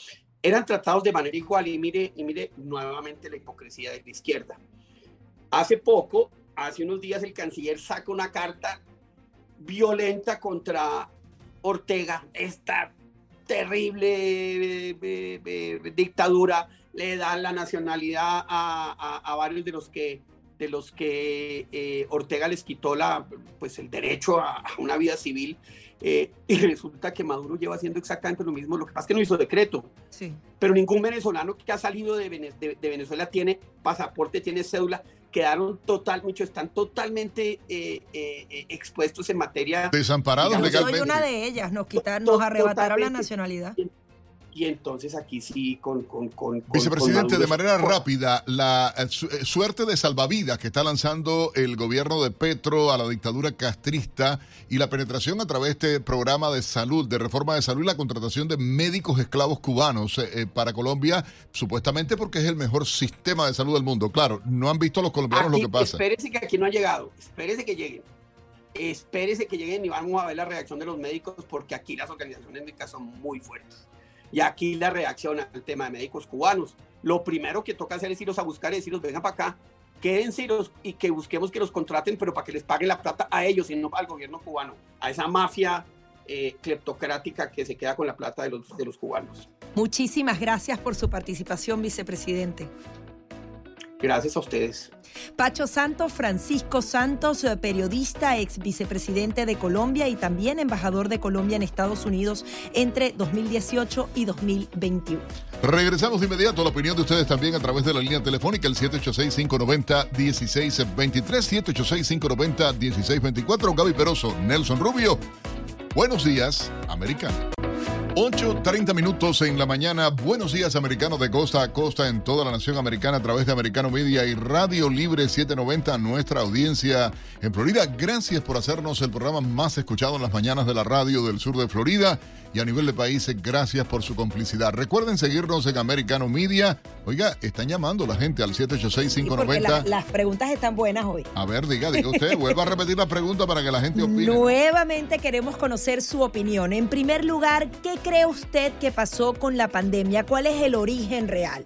eran tratados de manera igual. Y mire, y mire nuevamente la hipocresía de la izquierda. Hace poco, hace unos días, el canciller saca una carta violenta contra Ortega, esta terrible eh, eh, eh, dictadura, le da la nacionalidad a, a- a varios de los que de los que Ortega les quitó la, pues el derecho a, a una vida civil y resulta que Maduro lleva haciendo exactamente lo mismo, lo que pasa es que no hizo decreto, Sí. pero ningún venezolano que ha salido de, Vene- de- de Venezuela tiene pasaporte, tiene cédula, quedaron total, muchos están totalmente eh, eh, eh, expuestos en materia Desamparados digamos, Yo soy una de ellas, nos quitaron, nos arrebataron la Totalmente. nacionalidad. Y entonces aquí sí con... con, con Vicepresidente, con de manera rápida, la eh, su- eh, suerte de salvavidas que está lanzando el gobierno de Petro a la dictadura castrista y la penetración a través de este programa de salud, de reforma de salud y la contratación de médicos esclavos cubanos eh, eh, para Colombia, supuestamente porque es el mejor sistema de salud del mundo. Claro, no han visto los colombianos Aquí, lo que pasa. Espérese que aquí no ha llegado, espérese que lleguen. Espérese que lleguen y vamos a ver la reacción de los médicos porque aquí las organizaciones médicas son muy fuertes. Y aquí la reacción al tema de médicos cubanos. Lo primero que toca hacer es irlos a buscar y decirlos, vengan para acá, quédense y, los- y que busquemos que los contraten, pero para que les paguen la plata a ellos y no al gobierno cubano, a esa mafia eh, cleptocrática que se queda con la plata de los, de los cubanos. Muchísimas gracias por su participación, vicepresidente. Gracias a ustedes. Pacho Santos, Francisco Santos, eh, periodista, ex vicepresidente de Colombia y también embajador de Colombia en Estados Unidos entre 2018 y 2021. Regresamos de inmediato a la opinión de ustedes también a través de la línea telefónica, el 786-590-1623, 786-590-1624. Gaby Peroso, Nelson Rubio. Buenos días, americano. 8.30 minutos en la mañana. Buenos días, americanos de costa a costa en toda la nación americana a través de Americano Media y Radio Libre 790, nuestra audiencia en Florida. Gracias por hacernos el programa más escuchado en las mañanas de la radio del sur de Florida y a nivel de países. Gracias por su complicidad. Recuerden seguirnos en Americano Media. Oiga, están llamando la gente al Porque 786-590. la- las preguntas están buenas hoy. A ver, diga, diga usted, vuelva a repetir la pregunta para que la gente opine. Nuevamente queremos conocer su opinión. En primer lugar, ¿qué cree usted que pasó con la pandemia? ¿Cuál es el origen real?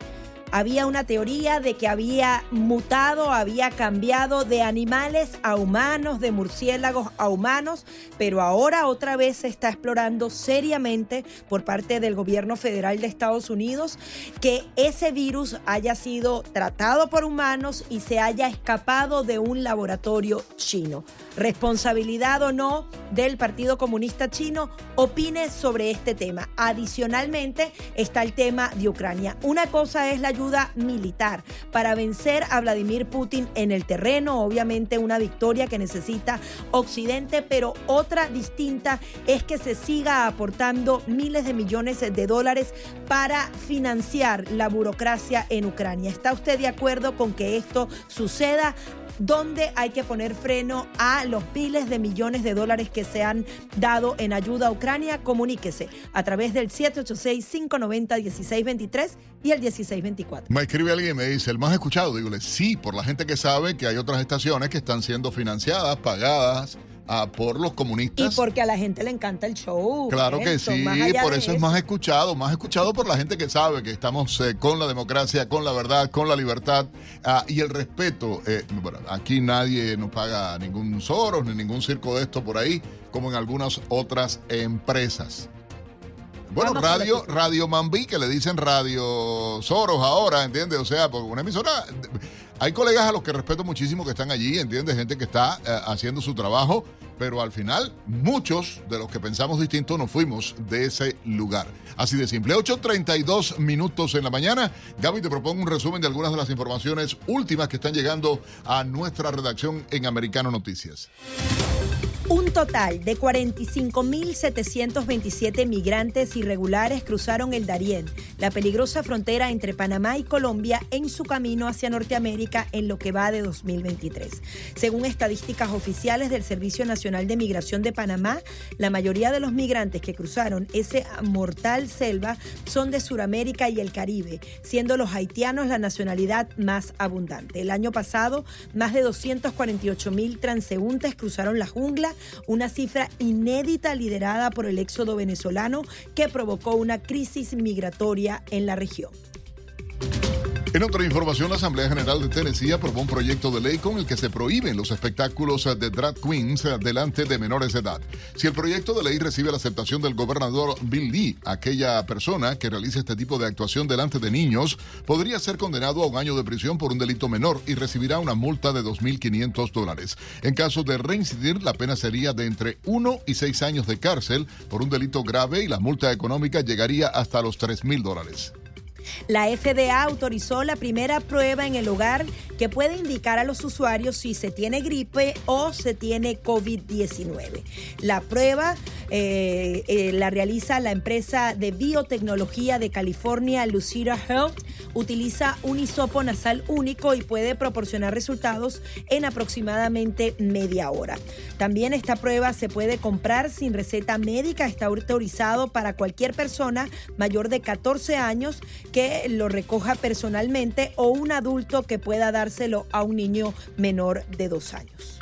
Había una teoría de que había mutado, había cambiado de animales a humanos, de murciélagos a humanos, pero ahora otra vez se está explorando seriamente por parte del gobierno federal de Estados Unidos que ese virus haya sido tratado por humanos y se haya escapado de un laboratorio chino. Responsabilidad o no del Partido Comunista Chino, opine sobre este tema. Adicionalmente está el tema de Ucrania. Una cosa es la militar para vencer a Vladimir Putin en el terreno, obviamente una victoria que necesita Occidente, pero otra distinta es que se siga aportando miles de millones de dólares para financiar la burocracia en Ucrania. ¿Está usted de acuerdo con que esto suceda? ¿Dónde hay que poner freno a los miles de millones de dólares que se han dado en ayuda a Ucrania? Comuníquese a través del 786-590-1623 y el 1624. Me escribe alguien y me dice, el más escuchado, dígole, sí, por la gente que sabe que hay otras estaciones que están siendo financiadas, pagadas ah, por los Y comunistas. porque a la gente le encanta el show. Claro que sí, por eso es más escuchado, más escuchado por la gente que sabe que estamos eh, con la democracia, con la verdad, con la libertad ah, y el respeto. Eh, bueno, aquí nadie nos paga ningún Soros ni ningún circo de esto por ahí, como en algunas otras empresas. Bueno, Vamos radio, Radio Mambí, que le dicen Radio Soros ahora, ¿entiendes? O sea, porque una emisora... Hay colegas a los que respeto muchísimo que están allí, ¿entiendes? Gente que está eh, haciendo su trabajo, pero al final muchos de los que pensamos distinto nos fuimos de ese lugar. Así de simple. 8.32 minutos en la mañana. Gaby, te propongo un resumen de algunas de las informaciones últimas que están llegando a nuestra redacción en Americano Noticias. Un total de 45.727 migrantes irregulares cruzaron el Darién, la peligrosa frontera entre Panamá y Colombia, en su camino hacia Norteamérica en lo que va de 2023. Según estadísticas oficiales del Servicio Nacional de Migración de Panamá, la mayoría de los migrantes que cruzaron ese mortal selva son de Sudamérica y el Caribe, siendo los haitianos la nacionalidad más abundante. El año pasado, más de 248 mil transeúntes cruzaron la jungla, una cifra inédita liderada por el éxodo venezolano que provocó una crisis migratoria en la región. En otra información, la Asamblea General de Tennessee aprobó un proyecto de ley con el que se prohíben los espectáculos de drag queens delante de menores de edad. Si el proyecto de ley recibe la aceptación del gobernador Bill Lee, aquella persona que realice este tipo de actuación delante de niños podría ser condenado a un año de prisión por un delito menor y recibirá una multa de 2.500 dólares. En caso de reincidir, la pena sería de entre 1 y 6 años de cárcel por un delito grave y la multa económica llegaría hasta los 3.000 dólares. La FDA autorizó la primera prueba en el hogar que puede indicar a los usuarios si se tiene gripe o se tiene COVID-19. La prueba eh, eh, la realiza la empresa de biotecnología de California, Lucida Health. Utiliza un hisopo nasal único y puede proporcionar resultados en aproximadamente media hora. También esta prueba se puede comprar sin receta médica, está autorizado para cualquier persona mayor de 14 años que lo recoja personalmente o un adulto que pueda dárselo a un niño menor de dos años.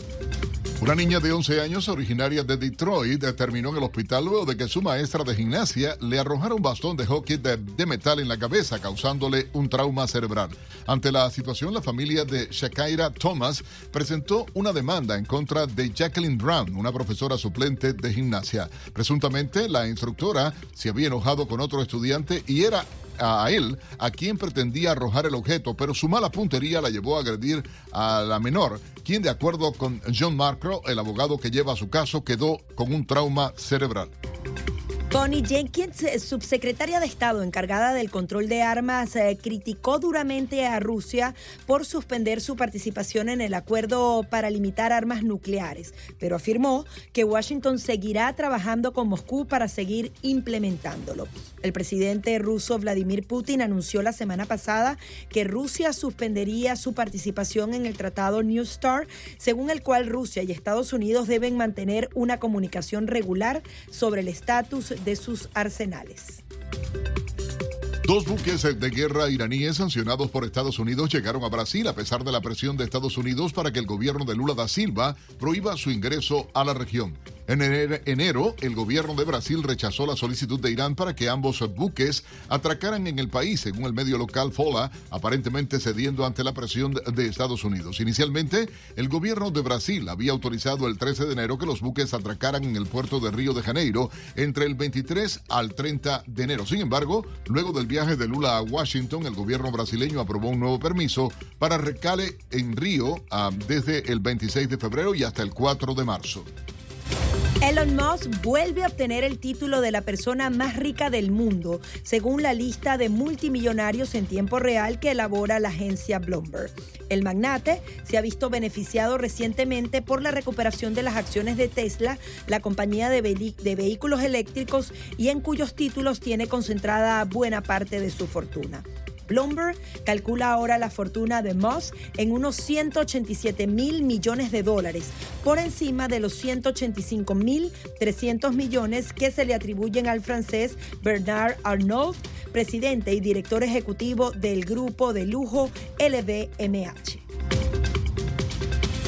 Una niña de 11 años, originaria de Detroit, terminó en el hospital luego de que su maestra de gimnasia le arrojara un bastón de hockey de, metal en la cabeza, causándole un trauma cerebral. Ante la situación, la familia de Shakaira Thomas presentó una demanda en contra de Jacqueline Brown, una profesora suplente de gimnasia. Presuntamente, la instructora se había enojado con otro estudiante y era a él a quien pretendía arrojar el objeto, pero su mala puntería la llevó a agredir a la menor, quien de acuerdo con John Marcro, el abogado que lleva su caso, quedó con un trauma cerebral. Connie Jenkins, eh, subsecretaria de Estado encargada del control de armas, eh, criticó duramente a Rusia por suspender su participación en el acuerdo para limitar armas nucleares, pero afirmó que Washington seguirá trabajando con Moscú para seguir implementándolo. El presidente ruso Vladimir Putin anunció la semana pasada que Rusia suspendería su participación en el tratado New START, según el cual Rusia y Estados Unidos deben mantener una comunicación regular sobre el estatus de sus arsenales. Dos buques de guerra iraníes sancionados por Estados Unidos llegaron a Brasil a pesar de la presión de Estados Unidos para que el gobierno de Lula da Silva prohíba su ingreso a la región. En enero, el gobierno de Brasil rechazó la solicitud de Irán para que ambos buques atracaran en el país, según el medio local FOLA, aparentemente cediendo ante la presión de Estados Unidos. Inicialmente, el gobierno de Brasil había autorizado el 13 de enero que los buques atracaran en el puerto de Río de Janeiro entre el 23 al 30 de enero. Sin embargo, luego del viaje de Lula a Washington, el gobierno brasileño aprobó un nuevo permiso para recale en Río ah, desde el 26 de febrero y hasta el 4 de marzo. Elon Musk vuelve a obtener el título de la persona más rica del mundo, según la lista de multimillonarios en tiempo real que elabora la agencia Bloomberg. El magnate se ha visto beneficiado recientemente por la recuperación de las acciones de Tesla, la compañía de, de vehículos eléctricos y en cuyos títulos tiene concentrada buena parte de su fortuna. Bloomberg calcula ahora la fortuna de Moss en unos 187 mil millones de dólares, por encima de los 185 mil 300 millones que se le atribuyen al francés Bernard Arnault, presidente y director ejecutivo del grupo de lujo LVMH.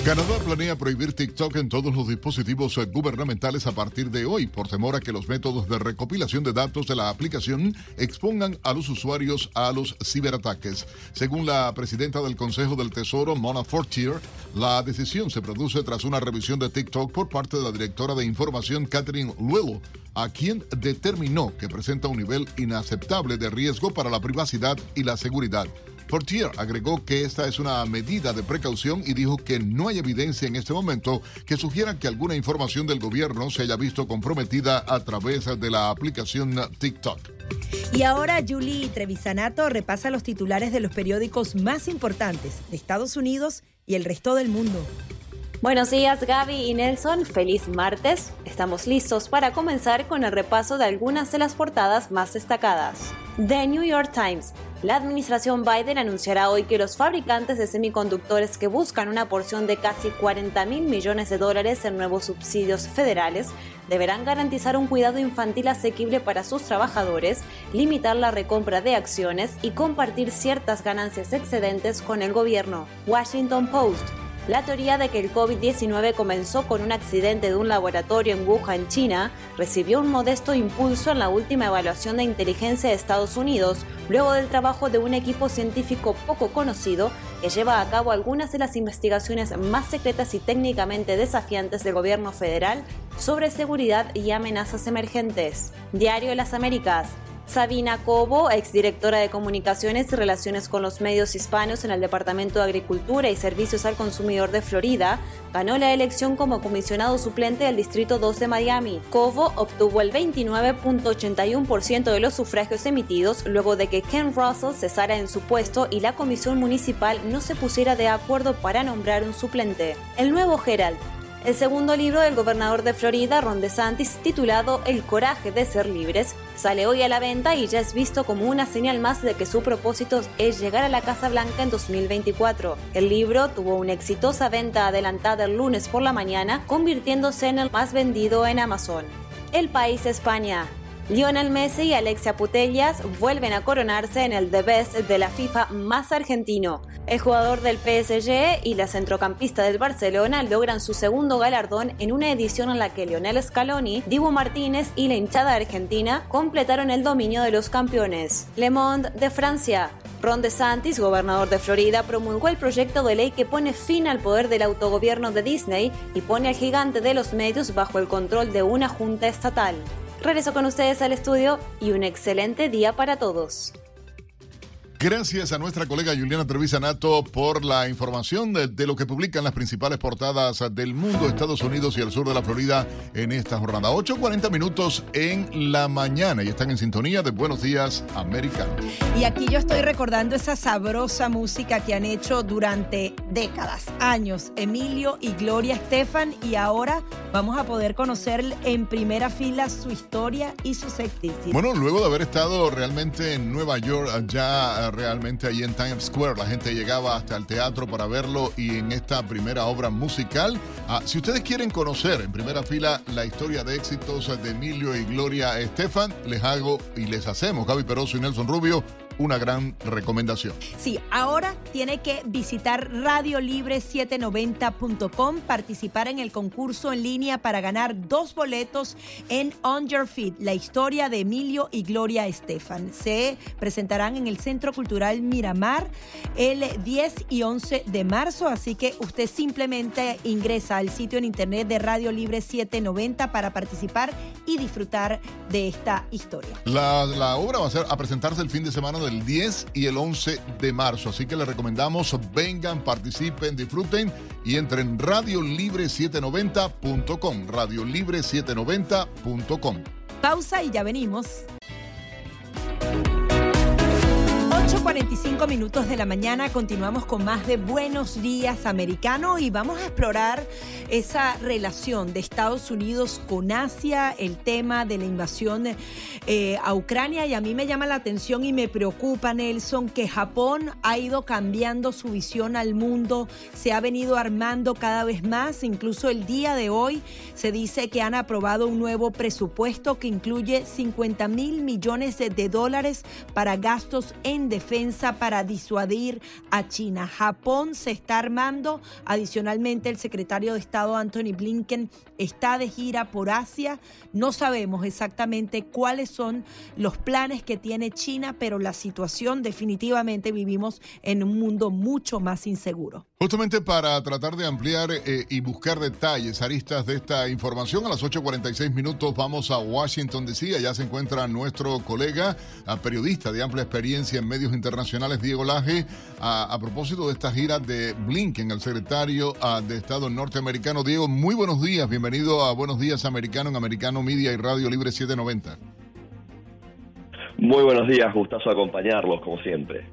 Canadá planea prohibir TikTok en todos los dispositivos gubernamentales a partir de hoy por temor a que los métodos de recopilación de datos de la aplicación expongan a los usuarios a los ciberataques. Según la presidenta del Consejo del Tesoro, Mona Fortier, la decisión se produce tras una revisión de TikTok por parte de la directora de información Catherine Little, a quien determinó que presenta un nivel inaceptable de riesgo para la privacidad y la seguridad. Portier agregó que esta es una medida de precaución y dijo que no hay evidencia en este momento que sugiera que alguna información del gobierno se haya visto comprometida a través de la aplicación TikTok. Y ahora Julie Trevisanato repasa los titulares de los periódicos más importantes de Estados Unidos y el resto del mundo. Buenos días Gaby y Nelson, feliz martes. Estamos listos para comenzar con el repaso de algunas de las portadas más destacadas. The New York Times. La administración Biden anunciará hoy que los fabricantes de semiconductores que buscan una porción de casi 40 mil millones de dólares en nuevos subsidios federales deberán garantizar un cuidado infantil asequible para sus trabajadores, limitar la recompra de acciones y compartir ciertas ganancias excedentes con el gobierno. Washington Post. La teoría de que el COVID-19 comenzó con un accidente de un laboratorio en Wuhan, China, recibió un modesto impulso en la última evaluación de inteligencia de Estados Unidos, luego del trabajo de un equipo científico poco conocido que lleva a cabo algunas de las investigaciones más secretas y técnicamente desafiantes del gobierno federal sobre seguridad y amenazas emergentes. Diario de las Américas. Sabina Cobo, exdirectora de Comunicaciones y Relaciones con los Medios Hispanos en el Departamento de Agricultura y Servicios al Consumidor de Florida, ganó la elección como comisionado suplente del Distrito 2 de Miami. Cobo obtuvo el 29.81% de los sufragios emitidos luego de que Ken Russell cesara en su puesto y la comisión municipal no se pusiera de acuerdo para nombrar un suplente. El nuevo Herald el segundo libro del gobernador de Florida, Ron DeSantis, titulado El coraje de ser libres, sale hoy a la venta y ya es visto como una señal más de que su propósito es llegar a la Casa Blanca en 2024. El libro tuvo una exitosa venta adelantada el lunes por la mañana, convirtiéndose en el más vendido en Amazon. El país España. Lionel Messi y Alexia Putellas vuelven a coronarse en el The Best de la FIFA más argentino. El jugador del PSG y la centrocampista del Barcelona logran su segundo galardón en una edición en la que Lionel Scaloni, Dibu Martínez y la hinchada argentina completaron el dominio de los campeones. Le Monde de Francia. Ron DeSantis, gobernador de Florida, promulgó el proyecto de ley que pone fin al poder del autogobierno de Disney y pone al gigante de los medios bajo el control de una junta estatal. Regreso con ustedes al estudio y un excelente día para todos. Gracias a nuestra colega Juliana Trevisa Nato por la información de, de, lo que publican las principales portadas del mundo, Estados Unidos y el sur de la Florida en esta jornada. 8.40 minutos en la mañana y están en sintonía de Buenos Días Americano. Y aquí yo estoy recordando esa sabrosa música que han hecho durante décadas, años, Emilio y Gloria Estefan y ahora vamos a poder conocer en primera fila su historia y sus éxitos. Bueno, luego de haber estado realmente en Nueva York, ya realmente allí en Times Square. La gente llegaba hasta el teatro para verlo y en esta primera obra musical. Ah, si ustedes quieren conocer en primera fila la historia de éxitos de Emilio y Gloria Estefan, les hago y les hacemos, Gaby Peroso y Nelson Rubio, una gran recomendación. Sí, ahora tiene que visitar radiolibre790.com, participar en el concurso en línea para ganar dos boletos en On Your Feet, la historia de Emilio y Gloria Estefan. Se presentarán en el Centro Cultural Miramar el 10 y 11 de marzo, así que usted simplemente ingresa al sitio en internet de Radio Libre 790 para participar y disfrutar de esta historia. La, la obra va a, ser, a presentarse el fin de semana del 10 y el 11 de marzo. Así que les recomendamos vengan, participen, disfruten y entren radiolibre790.com. Radiolibre790.com. Pausa y ya venimos. 8.45 minutos de la mañana continuamos con más de Buenos Días Americano y vamos a explorar esa relación de Estados Unidos con Asia, el tema de la invasión eh, a Ucrania y a mí me llama la atención y me preocupa Nelson que Japón ha ido cambiando su visión al mundo, se ha venido armando cada vez más, incluso el día de hoy se dice que han aprobado un nuevo presupuesto que incluye 50 mil millones de dólares para gastos en defensa para disuadir a China. Japón se está armando. Adicionalmente, el secretario de Estado Anthony Blinken está de gira por Asia. No sabemos exactamente cuáles son los planes que tiene China, pero la situación definitivamente vivimos en un mundo mucho más inseguro. Justamente para tratar de ampliar eh, y buscar detalles, aristas de esta información, a las 8.46 minutos vamos a Washington, D.C. Allá se encuentra nuestro colega, periodista de amplia experiencia en medios internacionales, Diego Laje, a, a propósito de esta gira de Blinken, el secretario uh, de Estado norteamericano. Diego, muy buenos días, bienvenido a Buenos Días Americano en Americano Media y Radio Libre 790. Muy buenos días, gustazo acompañarlos, como siempre.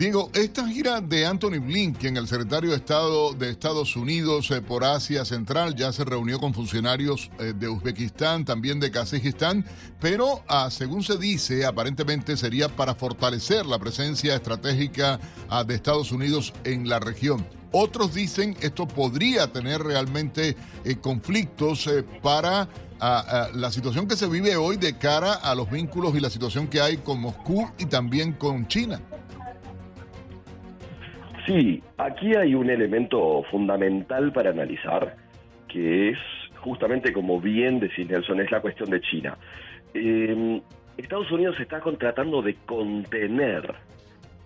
Diego, esta gira de Anthony Blinken, el secretario de Estado de Estados Unidos eh, por Asia Central, ya se reunió con funcionarios eh, de Uzbekistán, también de Kazajistán, pero ah, según se dice, aparentemente sería para fortalecer la presencia estratégica ah, de Estados Unidos en la región. Otros dicen esto podría tener realmente eh, conflictos para ah, la situación que se vive hoy de cara a los vínculos y la situación que hay con Moscú y también con China. Sí, aquí hay un elemento fundamental para analizar, que es justamente como bien decís Nelson, es la cuestión de China. Eh, Estados Unidos está tratando de contener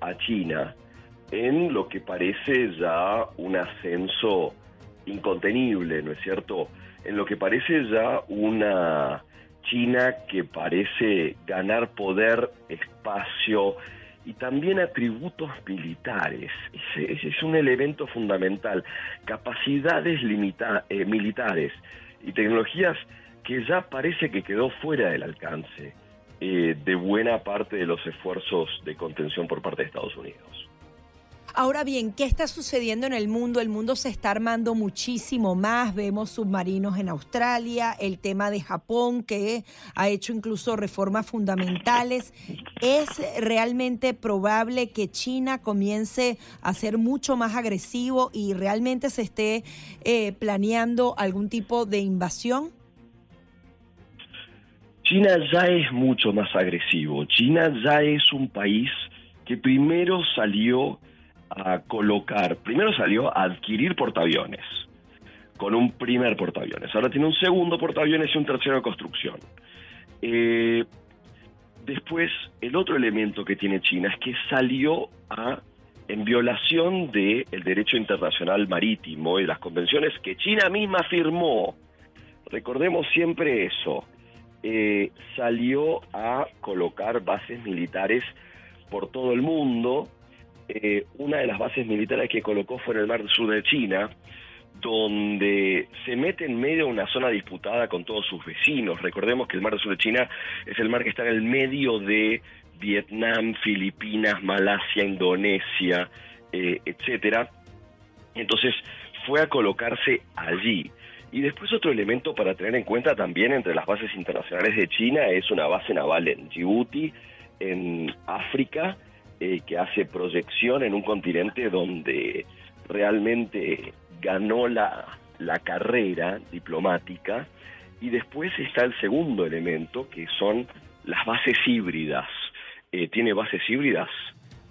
a China en lo que parece ya un ascenso incontenible, ¿no es cierto? En lo que parece ya una China que parece ganar poder, espacio y también atributos militares. Ese, es un elemento fundamental. Capacidades limita- eh, militares y tecnologías que ya parece que quedó fuera del alcance eh, de buena parte de los esfuerzos de contención por parte de Estados Unidos. Ahora bien, ¿qué está sucediendo en el mundo? El mundo se está armando muchísimo más. Vemos submarinos en Australia, el tema de Japón que ha hecho incluso reformas fundamentales. ¿Es realmente probable que China comience a ser mucho más agresivo y realmente se esté eh, planeando algún tipo de invasión? China ya es mucho más agresivo. China ya es un país que primero salió a colocar, primero salió a adquirir portaaviones, con un primer portaaviones. Ahora tiene un segundo portaaviones y un tercero de construcción. Eh, después, el otro elemento que tiene China es que salió a, en violación del derecho internacional marítimo y las convenciones que China misma firmó. Recordemos siempre eso. eh, salió a colocar bases militares por todo el mundo. Eh, una de las bases militares que colocó fue en el mar sur de China, donde se mete en medio de una zona disputada con todos sus vecinos. Recordemos que el mar del sur de China es el mar que está en el medio de Vietnam, Filipinas, Malasia, Indonesia, eh, etcétera. Entonces fue a colocarse allí. Y después otro elemento para tener en cuenta también entre las bases internacionales de China es una base naval en Djibouti, en África, eh, que hace proyección en un continente donde realmente ganó la, la carrera diplomática. Y después está el segundo elemento, que son las bases híbridas. Eh, tiene bases híbridas,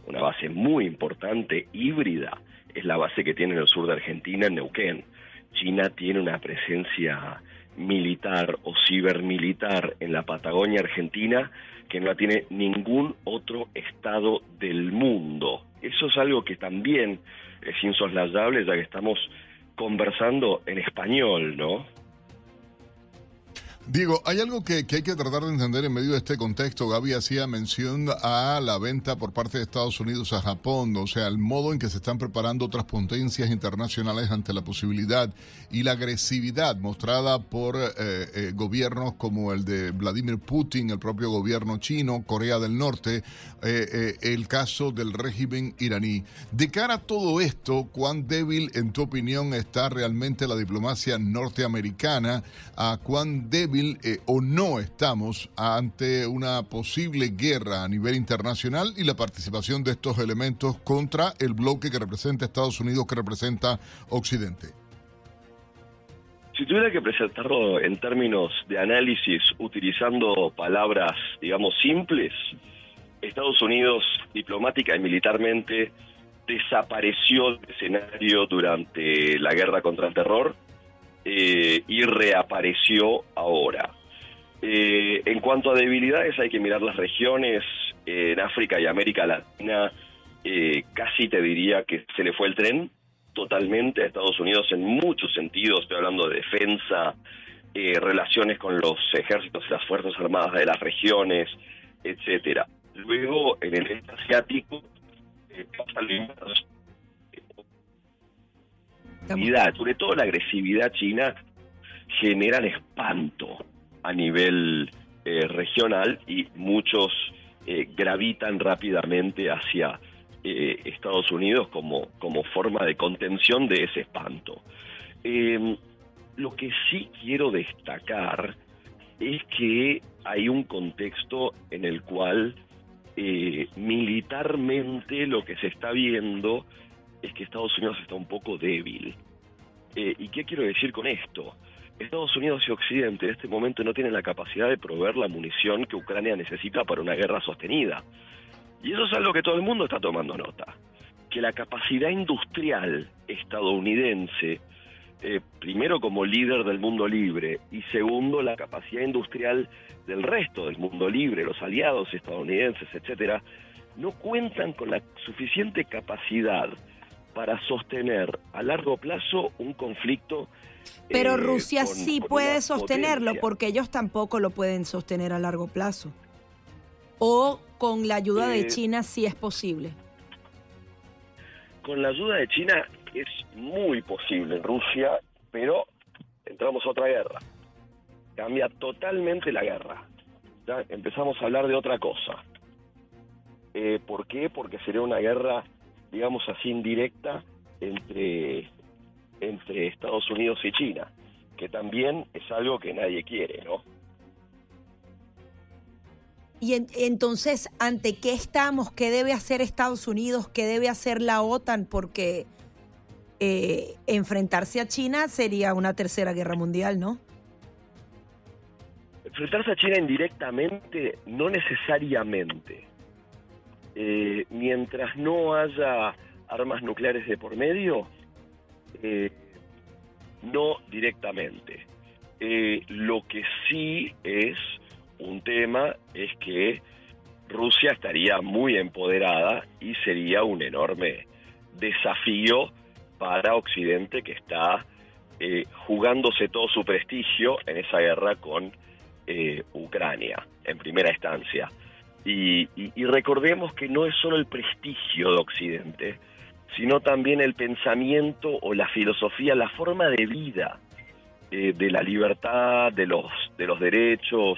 una base muy importante, híbrida, es la base que tiene en el sur de Argentina, en Neuquén. China tiene una presencia militar o cibermilitar en la Patagonia Argentina que no la tiene ningún otro estado del mundo. Eso es algo que también es insoslayable ya que estamos conversando en español, ¿no? Digo, hay algo que, que hay que tratar de entender en medio de este contexto. Gaby hacía mención a la venta por parte de Estados Unidos a Japón, o sea, el modo en que se están preparando otras potencias internacionales ante la posibilidad y la agresividad mostrada por eh, eh, gobiernos como el de Vladimir Putin, el propio gobierno chino, Corea del Norte, eh, el caso del régimen iraní. De cara a todo esto, ¿cuán débil, en tu opinión, está realmente la diplomacia norteamericana? ¿A cuán débil eh, o no estamos ante una posible guerra a nivel internacional y la participación de estos elementos contra el bloque que representa Estados Unidos, que representa Occidente? Si tuviera que presentarlo en términos de análisis utilizando palabras, digamos, simples, Estados Unidos diplomática y militarmente desapareció del escenario durante la guerra contra el terror eh, y reapareció ahora. Eh, en cuanto a debilidades, hay que mirar las regiones. Eh, en África y América Latina, eh, casi te diría que se le fue el tren totalmente a Estados Unidos en muchos sentidos. Estoy hablando de defensa, relaciones con los ejércitos y las fuerzas armadas de las regiones, etcétera. Luego, en el este asiático, pasa. Sobre todo la agresividad china, generan espanto a nivel eh, regional y muchos eh, gravitan rápidamente hacia eh, Estados Unidos como, como forma de contención de ese espanto. Eh, lo que sí quiero destacar es que hay un contexto en el cual militarmente lo que se está viendo es que Estados Unidos está un poco débil. Eh, ¿Y qué quiero decir con esto? Estados Unidos y Occidente en este momento no tienen la capacidad de proveer la munición que Ucrania necesita para una guerra sostenida. Y eso es algo que todo el mundo está tomando nota. Que la capacidad industrial estadounidense, eh, primero como líder del mundo libre y segundo la capacidad industrial del resto del mundo libre, los aliados estadounidenses, etcétera, no cuentan con la suficiente capacidad para sostener a largo plazo un conflicto. Pero eh, Rusia con- sí con puede sostenerlo potencia. porque ellos tampoco lo pueden sostener a largo plazo. O con la ayuda de Eh, China sí es posible. Con la ayuda de China es muy posible en Rusia, pero entramos a otra guerra. Cambia totalmente la guerra. Ya empezamos a hablar de otra cosa. Eh, ¿Por qué? Porque sería una guerra, digamos así, indirecta entre, entre Estados Unidos y China, que también es algo que nadie quiere, ¿no? Y en- entonces, ¿ante qué estamos? ¿Qué debe hacer Estados Unidos? ¿Qué debe hacer la OTAN? Porque eh, enfrentarse a China sería una tercera guerra mundial, ¿no? Enfrentarse a China indirectamente, no necesariamente. Eh, mientras no haya armas nucleares de por medio, eh, no directamente. Eh, lo que sí es un tema es que Rusia estaría muy empoderada y sería un enorme desafío para Occidente que está eh, jugándose todo su prestigio en esa guerra con eh, Ucrania en primera instancia. Y, y- y recordemos que no es solo el prestigio de Occidente, sino también el pensamiento o la filosofía, la forma de vida eh, de la libertad, de los, de los derechos,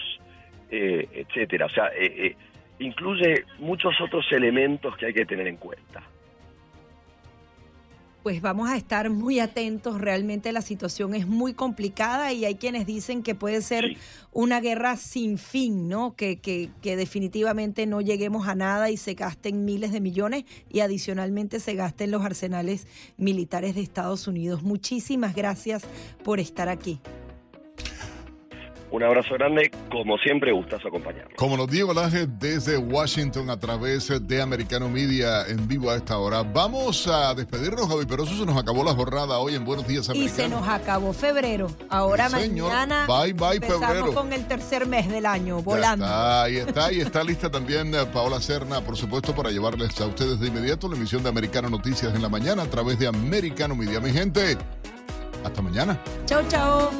eh, etcétera. O sea, eh, incluye muchos otros elementos que hay que tener en cuenta. Pues vamos a estar muy atentos. Realmente la situación es muy complicada y hay quienes dicen que puede ser una guerra sin fin, ¿no? Que, que, que definitivamente no lleguemos a nada y se gasten miles de millones y adicionalmente se gasten los arsenales militares de Estados Unidos. Muchísimas gracias por estar aquí. Un abrazo grande, como siempre, gustazo acompañarnos. Como nos Diego Laje desde Washington a través de Americano Media en vivo a esta hora. Vamos a despedirnos, Javi Peroso. Se nos acabó la jornada hoy en Buenos Días Y Americano. se nos acabó febrero. Ahora Sí, señor. mañana Bye, bye, empezamos febrero. con el tercer mes del año, volando. está, ahí está, y está lista también eh, Paola Cerna, por supuesto, para llevarles a ustedes de inmediato la emisión de Americano Noticias en la mañana a través de Americano Media. Mi gente, hasta mañana. Chao, chao.